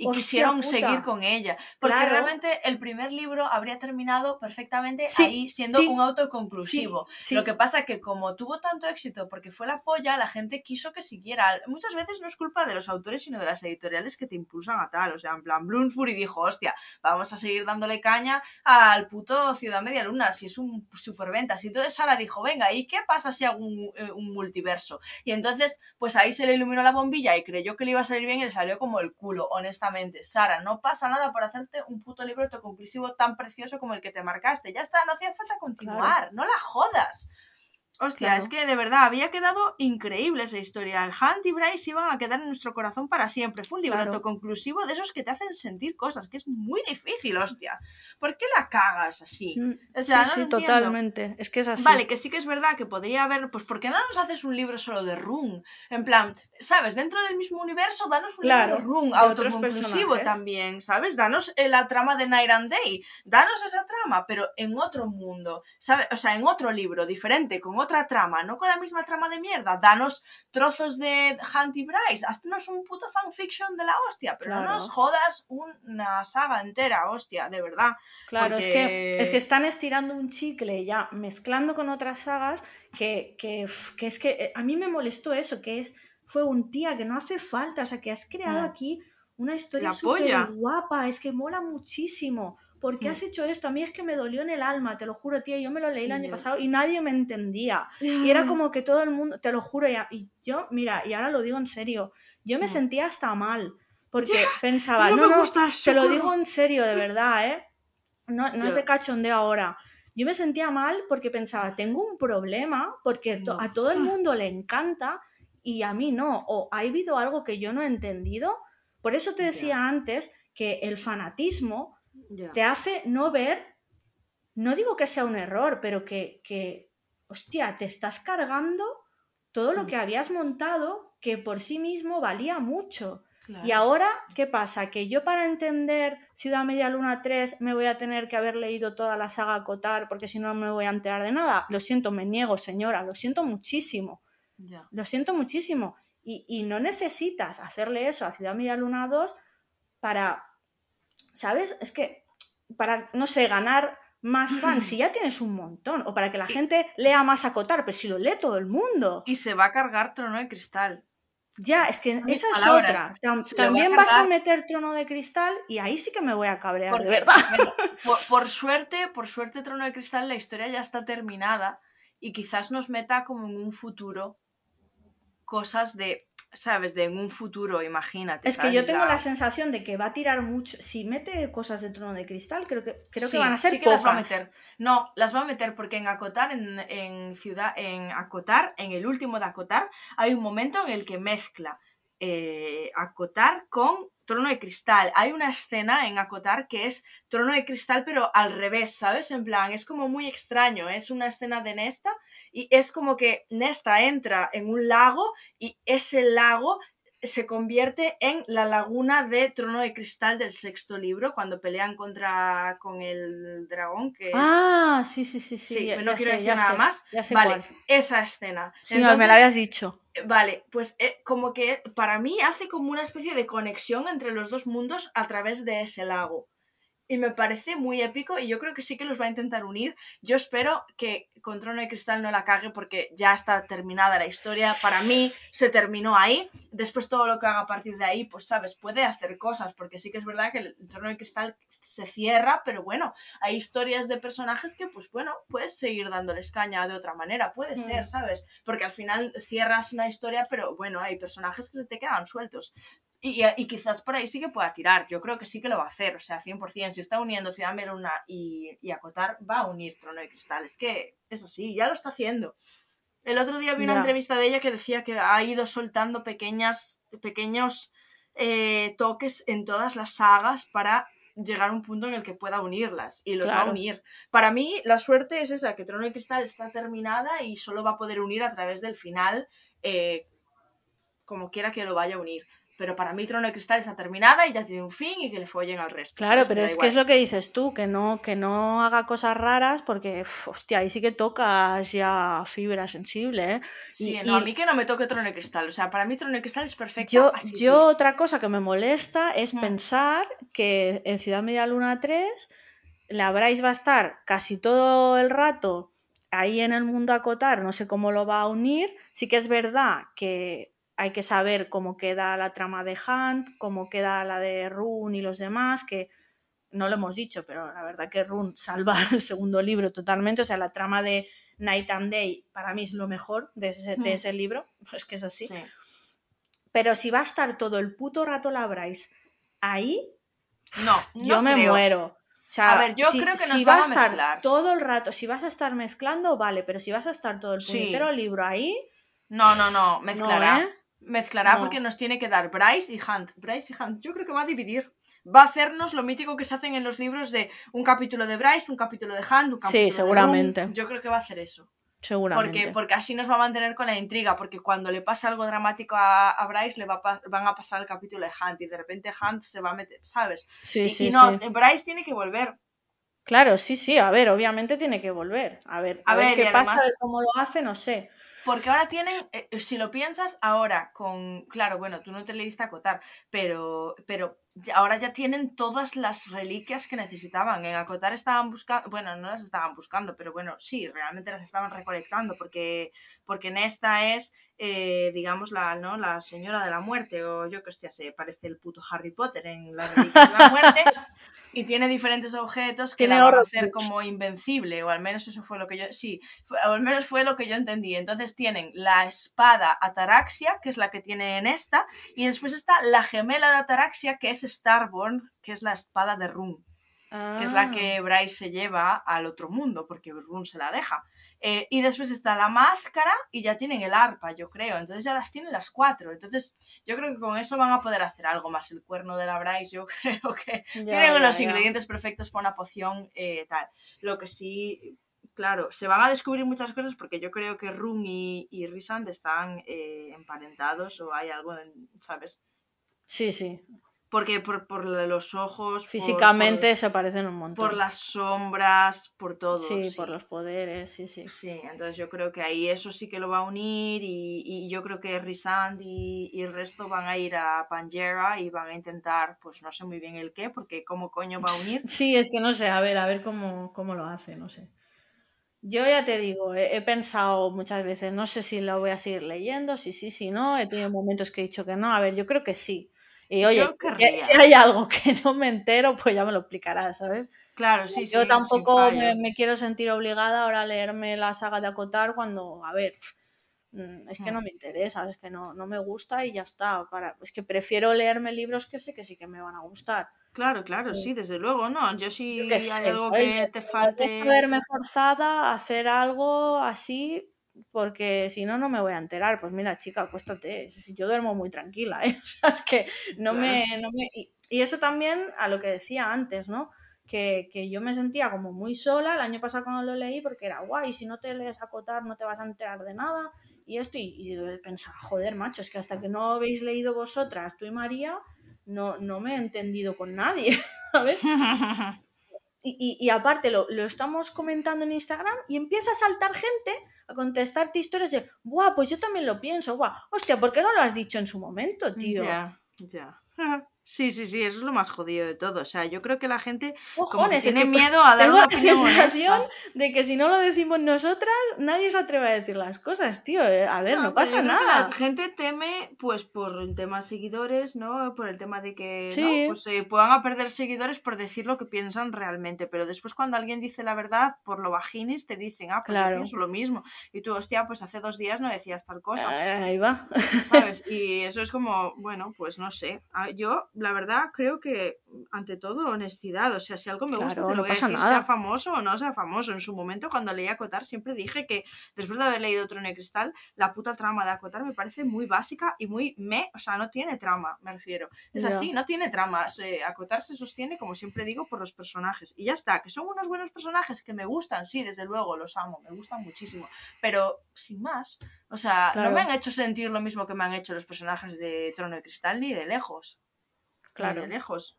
y "Hostia quisieron puta". seguir con ella. Porque Claro. realmente el primer libro habría terminado perfectamente Sí, ahí siendo sí, un autoconclusivo. sí. Lo que pasa que como tuvo tanto éxito porque fue la polla, la gente quiso que siguiera. Muchas veces no es culpa de los autores, sino de las editoriales que te impulsan a tal. O sea, en plan, Bloomsbury dijo, hostia, vamos a seguir dándole caña al puto Ciudad Media Luna, si es un superventas. Y entonces Sara dijo, venga, ¿y qué pasa si hago un, eh, un multiverso? Y entonces, pues ahí se le iluminó la bombilla y creyó que le iba a salir bien y le salió como el culo, honestamente. Sara, no pasa nada por hacerte un puto libro autoconclusivo tan precioso como el que te marcaste. Ya está, no hacía falta continuar, no la jodas. Hostia, Claro. es que de verdad había quedado increíble esa historia. El Hunt y Bryce iban a quedar en nuestro corazón para siempre. Fue un libro Claro. autoconclusivo de esos que te hacen sentir cosas, que es muy difícil, hostia. ¿Por qué la cagas así? Mm, O sea, no sí, sí, lo entiendo. totalmente. Es que es así. Vale, que sí que es verdad que podría haber, pues ¿por qué no nos haces un libro solo de Rune? En plan, ¿sabes? Dentro del mismo universo, danos un Claro, otros autoconclusivo también, ¿sabes? Danos eh, la trama de Night and Day, danos esa trama, pero en otro mundo, ¿sabes? O sea, en otro libro diferente, con otra trama, no con la misma trama de mierda. Danos trozos de Hunt y Bryce, haznos un puto fanfiction de la hostia, pero no nos jodas una saga entera, hostia, de verdad. Claro, es, que, es que están estirando un chicle ya mezclando con otras sagas que, que es que eh, a mí me molestó eso, que es fue un tía que no hace falta, o sea, que has creado Mm. aquí una historia súper guapa, es que mola muchísimo. ¿Por qué Mm. has hecho esto? A mí es que me dolió en el alma, te lo juro, tía. Yo me lo leí el año pasado y nadie me entendía. Y era como que todo el mundo, te lo juro, y, yo, mira, y ahora lo digo en serio, yo me Mm. sentía hasta mal, porque pensaba, no no, me no, gusta, te lo socorro". digo en serio, de verdad, ¿eh? No, no es de cachondeo ahora. Yo me sentía mal porque pensaba, tengo un problema, porque to- No. a todo el mundo le encanta y a mí no. O ha habido algo que yo no he entendido. Por eso te decía antes que el fanatismo te hace no ver, no digo que sea un error, pero que, que hostia, te estás cargando todo lo Mm. que habías montado que por sí mismo valía mucho. Y ahora, ¿qué pasa? Que yo para entender Ciudad Media Luna 3 me voy a tener que haber leído toda la saga Cotar porque si no no me voy a enterar de nada. Lo siento, me niego, señora, lo siento muchísimo. Lo siento muchísimo. Y, y, no necesitas hacerle eso a Ciudad Media Luna 2 para, ¿sabes? Es que para, no sé, ganar más fans, si ya tienes un montón, o para que la gente lea más Acotar, pero si lo lee todo el mundo. Y se va a cargar Trono de Cristal. Ya, es que esa es otra. También vas a meter Trono de Cristal y ahí sí que me voy a cabrear, de verdad. por, suerte, por suerte Trono de Cristal la historia ya está terminada y quizás nos meta como en un futuro cosas de ¿sabes? De en un futuro, imagínate. Es que yo tengo la... sensación de que va a tirar mucho. Si mete cosas de trono de cristal, creo que, creo que van a ser sí pocas. Las va a meter. No, las va a meter porque en Acotar, en, Ciudad, en Acotar, en el último de Acotar, hay un momento en el que mezcla eh, Acotar con Trono de Cristal. Hay una escena en Acotar que es Trono de Cristal, pero al revés, ¿sabes? En plan, es como muy extraño. Es una escena de Nesta y es como que Nesta entra en un lago y ese lago se convierte en la laguna de Trono de Cristal del sexto libro, cuando pelean contra con el dragón. Que Ah, sí, sí, sí, sí. no quiero decir nada más. vale, esa escena. Sí, me la habías dicho. Vale, pues eh, como que para mí hace como una especie de conexión entre los dos mundos a través de ese lago y me parece muy épico y yo creo que sí que los va a intentar unir. Yo espero que con Trono de Cristal no la cague porque ya está terminada la historia. Para mí se terminó ahí. Después todo lo que haga a partir de ahí, pues sabes, puede hacer cosas porque sí que es verdad que el Trono de Cristal se cierra, pero bueno, hay historias de personajes que pues bueno, puedes seguir dándoles caña de otra manera, puede mm. ser, ¿sabes? Porque al final cierras una historia, pero bueno, hay personajes que se te quedan sueltos. Y, y, quizás por ahí sí que pueda tirar. Yo creo que sí que lo va a hacer. O sea, 100%. Si está uniendo Ciudad Meluna y, y Acotar, va a unir Trono de Cristal. Es que, eso sí, ya lo está haciendo. El otro día vi una entrevista de ella que decía que ha ido soltando pequeñas, pequeños eh, toques en todas las sagas para llegar a un punto en el que pueda unirlas y los va a unir. Para mí, la suerte es esa, que Trono de Cristal está terminada y solo va a poder unir a través del final, eh, como quiera que lo vaya a unir pero para mí Trono de Cristal está terminada y ya tiene un fin y que le follen al resto. Claro, pero es que es lo que dices tú, que no, que no haga cosas raras porque, hostia, ahí sí que tocas ya fibra sensible, ¿eh? Sí, no, a mí que no me toque Trono de Cristal, o sea, para mí Trono de Cristal es perfecto. Yo, yo otra cosa que me molesta es mm. pensar que en Ciudad Media Luna 3 la Bryce va a estar casi todo el rato ahí en el mundo acotar, no sé cómo lo va a unir, sí que es verdad que hay que saber cómo queda la trama de Hunt, cómo queda la de Rune y los demás, que no lo hemos dicho, pero la verdad que Rune salva el segundo libro totalmente, o sea, la trama de Night and Day para mí es lo mejor de ese, de hmm. ese libro, es que es así. Pero si va a estar todo el puto rato la Bryce ahí, no, yo me muero. O sea, a ver, yo creo que si vas a estar todo el rato, si vas a estar mezclando, vale, pero si vas a estar todo el puñetero libro ahí. No, no, no, mezclará. ¿eh? Mezclará porque nos tiene que dar Bryce y Hunt. Bryce y Hunt, yo creo que va a dividir. Va a hacernos lo mítico que se hacen en los libros de un capítulo de Bryce, un capítulo de Hunt, un capítulo sí, seguramente. Yo creo que va a hacer eso. Seguramente. Porque, porque así nos va a mantener con la intriga, porque cuando le pasa algo dramático a, Bryce, le va van a pasar el capítulo de Hunt y de repente Hunt se va a meter, ¿sabes? Sí, sí, y no, Bryce tiene que volver. Claro, sí, sí, a ver, obviamente tiene que volver. A ver, a, ver, qué pasa, cómo lo hace, no sé. Porque ahora tienen, eh, eh, si lo piensas, ahora con, claro, bueno, tú no te leíste acotar, pero, pero ahora ya tienen todas las reliquias que necesitaban. En acotar estaban buscando, bueno, no las estaban buscando, pero bueno, sí, realmente las estaban recolectando, porque, porque en esta es, eh, digamos, la, ¿no? la señora de la muerte, o yo que hostia, se parece el puto Harry Potter en la reliquia de la muerte. y tiene diferentes objetos que la van a hacer como invencible, o al menos eso fue lo que yo, sí, al menos fue lo que yo entendí. Entonces tienen la espada Ataraxia, que es la que tiene en esta, y después está la gemela de Ataraxia, que es Starborn, que es la espada de Rune, que es la ah. que Bryce se lleva al otro mundo, porque Rune se la deja. Eh, y después está la máscara y ya tienen el arpa, yo creo. Entonces ya las tienen las cuatro. Entonces yo creo que con eso van a poder hacer algo más. El cuerno de la Bryce, yo creo que tienen los ingredientes perfectos para una poción eh, tal. Lo que sí, claro, se van a descubrir muchas cosas porque yo creo que Run y, y Rysand están eh, emparentados o hay algo, ¿sabes? Sí, sí. Porque por, por los ojos. Físicamente por, se parecen un montón. por las sombras, por todo. Sí, por los poderes, sí, sí. Sí, entonces yo creo que ahí eso sí que lo va a unir y, y yo creo que Rysand y, y el resto van a ir a Pangera y van a intentar, pues no sé muy bien el qué, porque cómo coño va a unir. Sí, es que no sé, a ver, a ver cómo, cómo lo hace, no sé. Yo ya te digo, he, he pensado muchas veces, no sé si lo voy a seguir leyendo, si sí, si no, he tenido momentos que he dicho que no, a ver, yo creo que sí. Y oye, si, hay algo que no me entero, pues ya me lo explicarás, ¿sabes? Claro, sí, sí. Yo tampoco me, quiero sentir obligada ahora a leerme la saga de Acotar cuando, a ver, mm, es que no Hmm. me interesa, es que no, no me gusta y ya está. Para, es que prefiero leerme libros que sé que sí que me van a gustar. Claro, claro, Sí. sí, desde luego, ¿no? Yo qué hay sé, algo ¿sabes? que te falte... verme forzada a hacer algo así porque si no, no me voy a enterar. Pues mira, chica, acuéstate. Yo duermo muy tranquila, ¿eh? O sea, es que no me... no me- Y, eso también a lo que decía antes, ¿no? Que, que yo me sentía como muy sola el año pasado cuando lo leí porque era guay, si no te lees acotar no te vas a enterar de nada y esto y, y pensaba, joder, macho, es que hasta que no habéis leído vosotras, tú y María, no, no me he entendido con nadie, ¿sabes? Y, y- y aparte lo, lo estamos comentando en Instagram y empieza a saltar gente a contestarte historias de, ¡buah! Pues yo también lo pienso, ¡buah! Hostia, ¿por qué no lo has dicho en su momento, tío? Ya, ya. Sí, sí, sí, eso es lo más jodido de todo. O sea, yo creo que la gente como es tiene que miedo a dar tengo una la sensación de que si no lo decimos nosotras, nadie se atreve a decir las cosas, tío. Eh, A ver, no, pasa yo nada. la gente teme, pues, por el tema de seguidores, ¿no? Por el tema de que, ¿no? Pues eh, puedan perder seguidores por decir lo que piensan realmente. Pero después cuando alguien dice la verdad, por lo vaginis, te dicen, ah, pues yo Claro. pienso lo mismo. Y tú, hostia, pues hace dos días no decías tal cosa. Ahí va. ¿Sabes? Y eso es como, bueno, pues no sé. Ah, Yo, la verdad, creo que ante todo honestidad. O sea, si algo me gusta, Claro, te lo no voy a decir, nada. sea famoso o no sea famoso. En su momento, cuando leí Acotar, siempre dije que después de haber leído Trono de Cristal, la puta trama de Acotar me parece muy básica y muy me, o sea, no tiene trama, me refiero. Es así, no tiene trama. Se- Acotar se sostiene, como siempre digo, por los personajes. Y ya está, que son unos buenos personajes que me gustan, sí, desde luego, los amo, me gustan muchísimo. Pero, sin más, o sea, no me han hecho sentir lo mismo que me han hecho los personajes de Trono de Cristal ni de lejos. Claro. De lejos.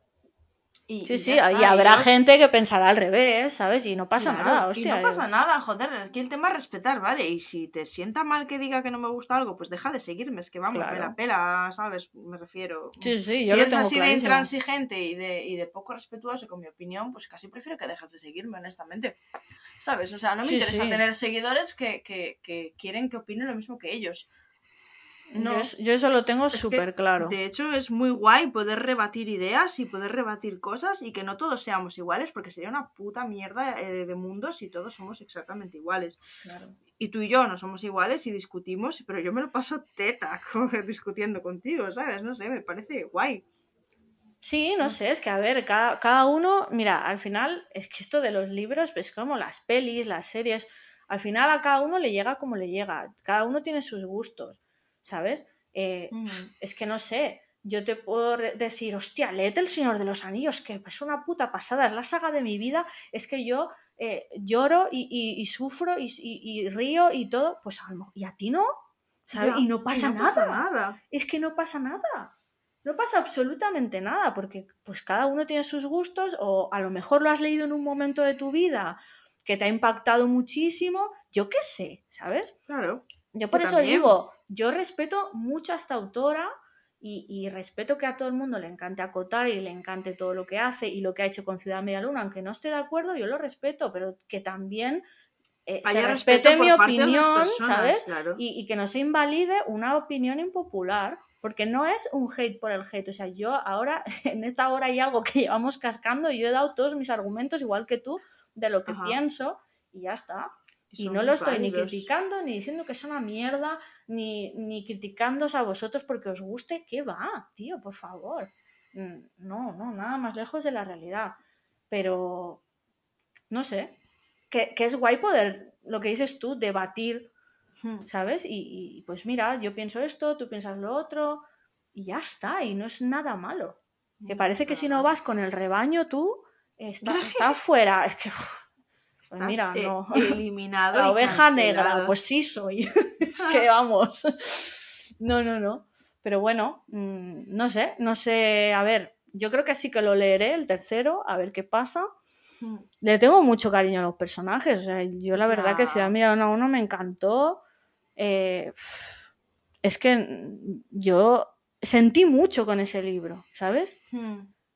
Y, Sí, y sí, ya y está, habrá gente que pensará al revés, ¿sabes? Y no pasa Claro, nada, y hostia. no pasa nada, joder, aquí el tema es respetar, ¿vale? Y si te sienta mal que diga que no me gusta algo, pues deja de seguirme, es que vamos, me Claro. la pela, ¿sabes? Me refiero. Sí, sí, si yo lo eres tengo así de intransigente y de, y de poco respetuoso con mi opinión, pues casi prefiero que dejes de seguirme, honestamente. ¿Sabes? O sea, no me Sí, interesa sí. tener seguidores que, que, que quieren que opine lo mismo que ellos. No. Yo, es- yo eso lo tengo súper claro. De hecho, es muy guay poder rebatir ideas y poder rebatir cosas y que no todos seamos iguales, porque sería una puta mierda eh, de mundo si todos somos exactamente iguales. Claro. Y tú y yo no somos iguales y discutimos, pero yo me lo paso teta discutiendo contigo, ¿sabes? No sé, me parece guay. Sí, no sé, es que a ver, cada, cada uno, mira, al final es que esto de los libros, pues como las pelis, las series, al final a cada uno le llega como le llega, cada uno tiene sus gustos, ¿sabes? Eh, Mm. es que no sé, yo te puedo decir, hostia, léete El Señor de los Anillos, que es una puta pasada, es la saga de mi vida, es que yo eh, lloro y, y- y sufro y, río y todo, pues a lo mejor- y a ti no, ¿sabes? Ya, Y no pasa no nada pasa nada. es que no pasa nada. No pasa absolutamente nada, porque pues cada uno tiene sus gustos, o a lo mejor lo has leído en un momento de tu vida que te ha impactado muchísimo, yo qué sé, ¿sabes? Claro. Yo por Yo eso también. digo, yo respeto mucho a esta autora y, y respeto que a todo el mundo le encante acotar y le encante todo lo que hace y lo que ha hecho con Ciudad Media Luna, aunque no esté de acuerdo, yo lo respeto, pero que también eh, se respete mi opinión, personas, ¿sabes? claro. Y, y que no se invalide una opinión impopular, porque no es un hate por el hate. O sea, yo ahora, en esta hora y algo que llevamos cascando, yo he dado todos mis argumentos, igual que tú, de lo que Ajá. pienso, y ya está. Y no lo estoy ni criticando, ni diciendo que es una mierda, ni, ni criticándoos a vosotros porque os guste. ¿Qué va, tío? Por favor. Mm, No, no, nada más lejos de la realidad. Pero, no sé, que, que es guay poder, lo que dices tú, debatir, Hmm. ¿sabes? Y, y, pues mira, yo pienso esto, tú piensas lo otro, y ya está, y no es nada malo. Que parece que si no vas con el rebaño tú, está, está fuera. Es que, pues mira, eh, no. eliminado La oveja negra, pues sí soy. es que vamos. No, no, no. Pero bueno, mm, no sé, no sé, a ver, yo creo que sí que lo leeré, el tercero, a ver qué pasa. Mm. Le tengo mucho cariño a los personajes, o sea, yo la verdad que. Ciudad Mirada uno me encantó. Eh, es que mm, yo sentí mucho con ese libro, ¿sabes? Ya,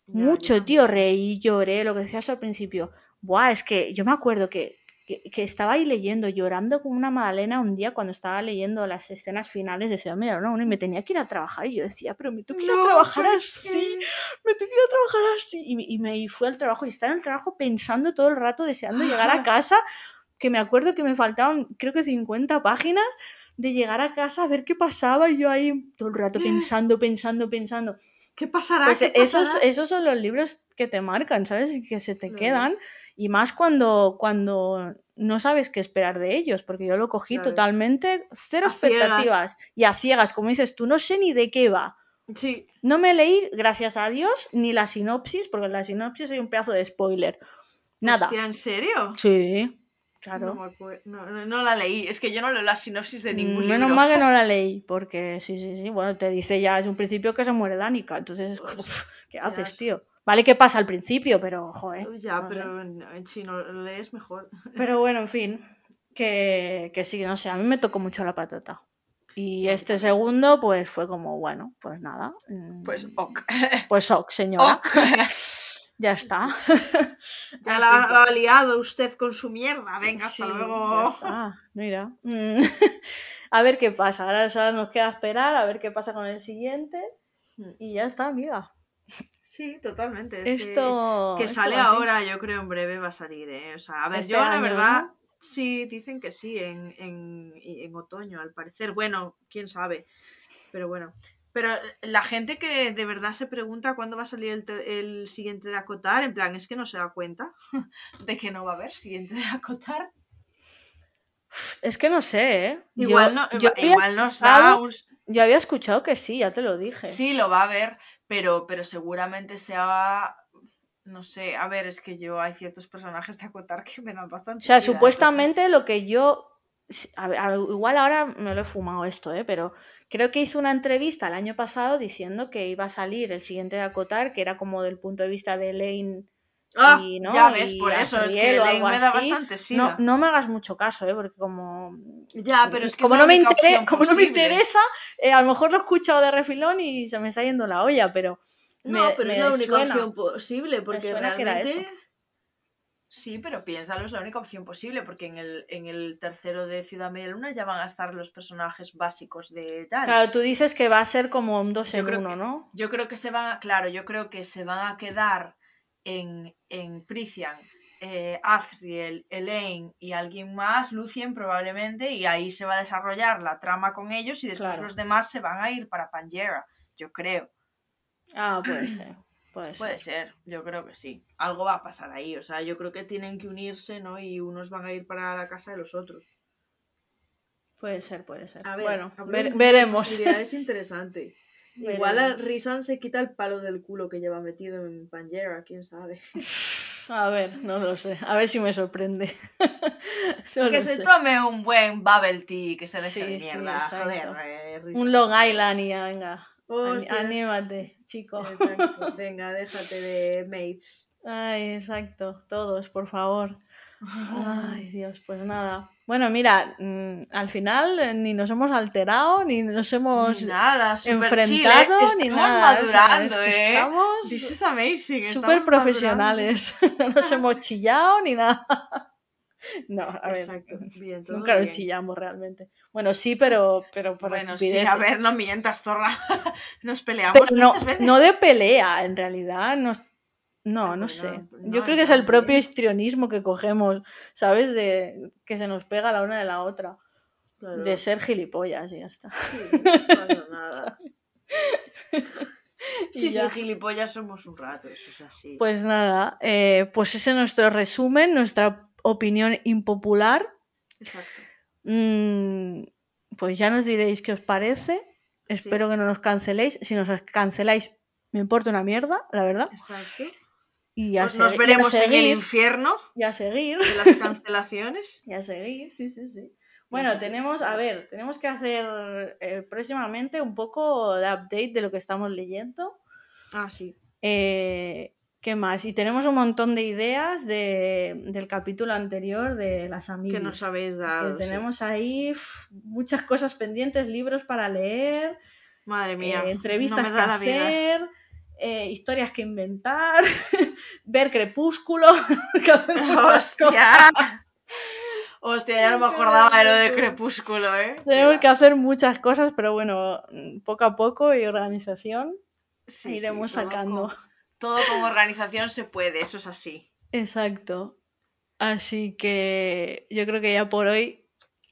Mucho, tío, reí, lloré, lo que decías al principio. Buah, es que yo me acuerdo que, que, que estaba ahí leyendo, llorando como una magdalena un día cuando estaba leyendo las escenas finales de Ciudad Media Luna y me tenía que ir a trabajar y yo decía, pero me tengo que ir a No, trabajar ¿por así, me tengo que ir a trabajar así. Y, y me y fui al trabajo y estaba en el trabajo pensando todo el rato, deseando llegar a casa, que me acuerdo que me faltaban creo que 50 páginas de llegar a casa a ver qué pasaba y yo ahí todo el rato pensando, pensando, pensando. ¿Qué pasará? Pues ¿Qué esos, pasará? esos son los libros que te marcan, ¿sabes? Y que se te quedan. Y más cuando, cuando no sabes qué esperar de ellos, porque yo lo cogí Claro. totalmente cero A ciegas. expectativas y a ciegas, como dices tú, no sé ni de qué va. Sí. No me leí, gracias a Dios, ni la sinopsis, porque la sinopsis hay un pedazo de spoiler. Nada. Hostia, ¿en serio? Sí, claro. no, no- no la leí. Es que yo no leo la sinopsis de ningún Mm, Menos libro. mal que no la leí, porque sí, sí, sí. Bueno, te dice ya desde un principio que se muere Danica, entonces es Pues, ¿qué haces, es- tío? Vale que pasa al principio, pero, joder. Ya, no sé. pero en- si no lo lees mejor. Pero bueno, en fin, que, que sí, no sé, a mí me tocó mucho la patata. Y Sí, este segundo, pues fue como, bueno, pues nada. mm, Pues ok. Pues ok, señora. Ok. Ya está. Ya la, ha liado usted con su mierda. Venga, hasta Sí, luego. Ya está, mira. Mm, A ver qué pasa. Ahora solo nos queda esperar a ver qué pasa con el siguiente. Y ya está, amiga. Sí, totalmente. es Esto. que, esto sale ahora, yo creo en breve va a salir, ¿eh? O sea, a ver, Este yo la verdad, ¿no? sí, dicen que sí, en, en, en otoño, al parecer. Bueno, quién sabe. Pero bueno. Pero la gente que de verdad se pregunta cuándo va a salir el, el siguiente de Acotar, en plan, es que no se da cuenta de que no va a haber siguiente de Acotar. Es que no sé, ¿eh? Yo- Igual, no, yo había igual nos da un, Yo había escuchado que sí, ya te lo dije. Sí, lo va a ver, pero, pero seguramente sea. No sé, a ver, es que yo hay ciertos personajes de acotar que me dan bastante. O sea, supuestamente lo que yo. a ver, a- igual ahora me lo he fumado esto, ¿eh? Pero creo que hizo una entrevista el año pasado diciendo que iba a salir el siguiente de Acotar, que era como del punto de vista de Lane entonces- Ah, y, ¿no? ya ves, por eso, es que Lane me da así. bastante No, sida. no me hagas mucho caso, ¿eh? Porque como. Ya, pero es que como es no me, como no me interesa, eh, a lo mejor lo he escuchado de refilón y se me está yendo la olla, pero. No, me- pero me es la única suena. opción posible, porque suena que era realmente. eso. Sí, pero piénsalo, es la única opción posible, porque en el, en el tercero de Ciudad Media Luna ya van a estar los personajes básicos de tal. Claro, tú dices que va a ser como un dos Yo en creo uno, que- ¿no? Yo creo que se van a, claro, yo creo que se van a quedar en, en Prician, eh, Azriel, Elaine y alguien más, Lucien probablemente, y ahí se va a desarrollar la trama con ellos y después Claro. los demás se van a ir para Pangera, yo creo. Ah, puede ser. Puede ser. Puede ser, yo creo que sí. Algo va a pasar ahí, o sea, yo creo que tienen que unirse, ¿no? Y unos van a ir para la casa de los otros. Puede ser, puede ser. A ver, bueno, ver- veremos. posibilidades interesantes. Igual a. Rizan se quita el palo del culo que lleva metido en Pangera, quién sabe. A ver, no lo sé. A ver si me sorprende. No que se sé. tome un buen bubble tea que se deje Sí, de mierda. Joder, eh, Rizan. Un Long Island y ya, venga. Ani- Hostias. Anímate, chico. Exacto. Venga, déjate de mates. Ay, exacto. Todos, por favor. Ay, Dios, pues nada. Bueno, mira, mm, al final eh, ni nos hemos alterado, ni nos hemos Ni nada, super enfrentado, chill, ¿eh? ni Estamos nada. o sea, madurando, que ¿eh? Estamos This is amazing. súper profesionales. no nos hemos chillado ni nada. No, a ver, Exacto. Bien, todo nunca nos bien. chillamos realmente. Bueno, sí, pero, pero por Bueno, sí, estupideces. a ver, no mientas, zorra. Nos peleamos Pero no, muchas veces. no de pelea, en realidad. nos- No, Ah, no sé. no, Yo creo que es el propio histrionismo que cogemos, ¿sabes? De que se nos pega la una de la otra. Claro. De ser gilipollas y ya está. Sí, no pasa nada. Sí, sí, gilipollas somos un rato, eso es así. Pues nada, eh, pues ese es nuestro resumen, nuestra opinión impopular. Exacto. Mm, pues ya nos diréis qué os parece. Espero que no nos canceléis. Si nos canceláis, me importa una mierda, la verdad. Exacto. Y a Pues nos y a veremos en el seguir, infierno y a seguir. de las cancelaciones. Y a seguir, sí, sí, sí. Bueno, tenemos, a ver, tenemos que hacer eh, próximamente un poco de update de lo que estamos leyendo. Ah, sí. Eh, ¿Qué más? Y tenemos un montón de ideas de, del capítulo anterior de las amigas. Que nos habéis Que dado. sí. tenemos ahí muchas cosas pendientes, libros para leer, Madre mía. eh, entrevistas no que vida. Eh, historias que inventar, ver Crepúsculo. que hacer muchas cosas. ¡Hostia! Ya no me acordaba de lo de Crepúsculo, ¿eh? Tenemos que hacer muchas cosas, pero bueno, poco a poco y organización Sí, sí, iremos todo sacando. con- todo con organización se puede, eso es así. Exacto. Así que yo creo que ya por hoy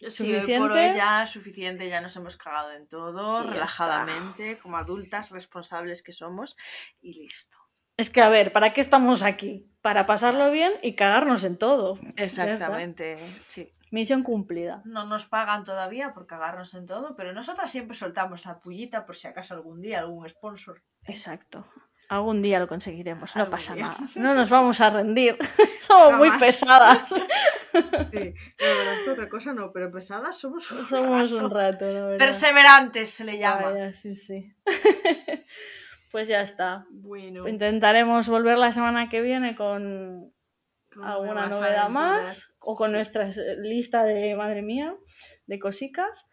Sí, hoy ¿Suficiente? por hoy ya suficiente, ya nos hemos cagado en todo, Y relajadamente, como adultas responsables que somos, y listo. Es que, a ver, ¿para qué estamos aquí? Para pasarlo bien y cagarnos en todo. Exactamente, sí. Misión cumplida. No nos pagan todavía por cagarnos en todo, pero nosotras siempre soltamos la pullita por si acaso algún día algún sponsor. Exacto. Algún día lo conseguiremos, no pasa día. nada. No nos vamos a rendir. Somos muy pesadas. Sí, la verdad es que otra cosa no, pero pesadas somos un Somos un rato. rato, la verdad. Perseverantes se le llama. Vaya, sí, sí. pues ya está. Bueno, Intentaremos volver la semana que viene con con alguna novedad más o con nuestra lista de, madre mía, de cositas.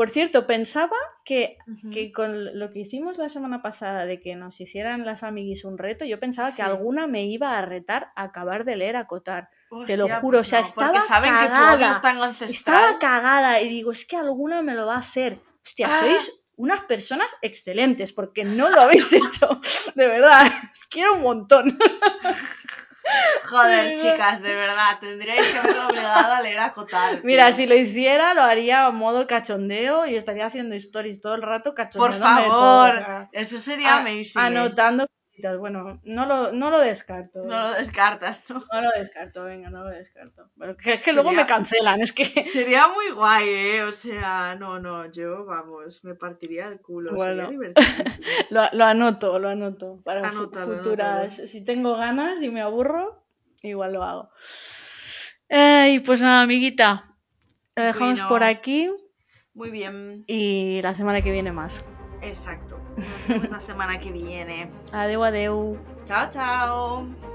Por cierto, pensaba que, que con lo que hicimos la semana pasada de que nos hicieran las amiguis un reto, yo pensaba Sí. que alguna me iba a retar a acabar de leer a Cotar. Te lo juro, pues o sea, no, estaba saben cagada. es. Estaba cagada y digo, es que alguna me lo va a hacer. Hostia, Ah. sois unas personas excelentes porque no lo habéis hecho. De verdad, os quiero un montón. Joder, chicas, de verdad, tendríais que haberlo obligado a leer a Cotar. Mira, tío. si lo hiciera, lo haría a modo cachondeo y estaría haciendo stories todo el rato Por de todo, favor, o sea, eso sería a- amazing. ¿eh? anotando cositas. Bueno, no lo, no lo descarto. No lo descartas, ¿no? No lo descarto, venga, no lo descarto. Pero que, es que luego me cancelan, es que. Sería muy guay, ¿eh? O sea, no, no, yo, vamos, me partiría el culo. Bueno. Sería. Lo, lo anoto, lo anoto. Para Anótalo, futuras. Si tengo ganas y me aburro, igual lo hago. Y pues nada, amiguita. Lo dejamos Bueno. por aquí Muy bien, y la semana que viene más. exacto. Nos vemos la semana que viene. Adeu, adeu. Chao, chao.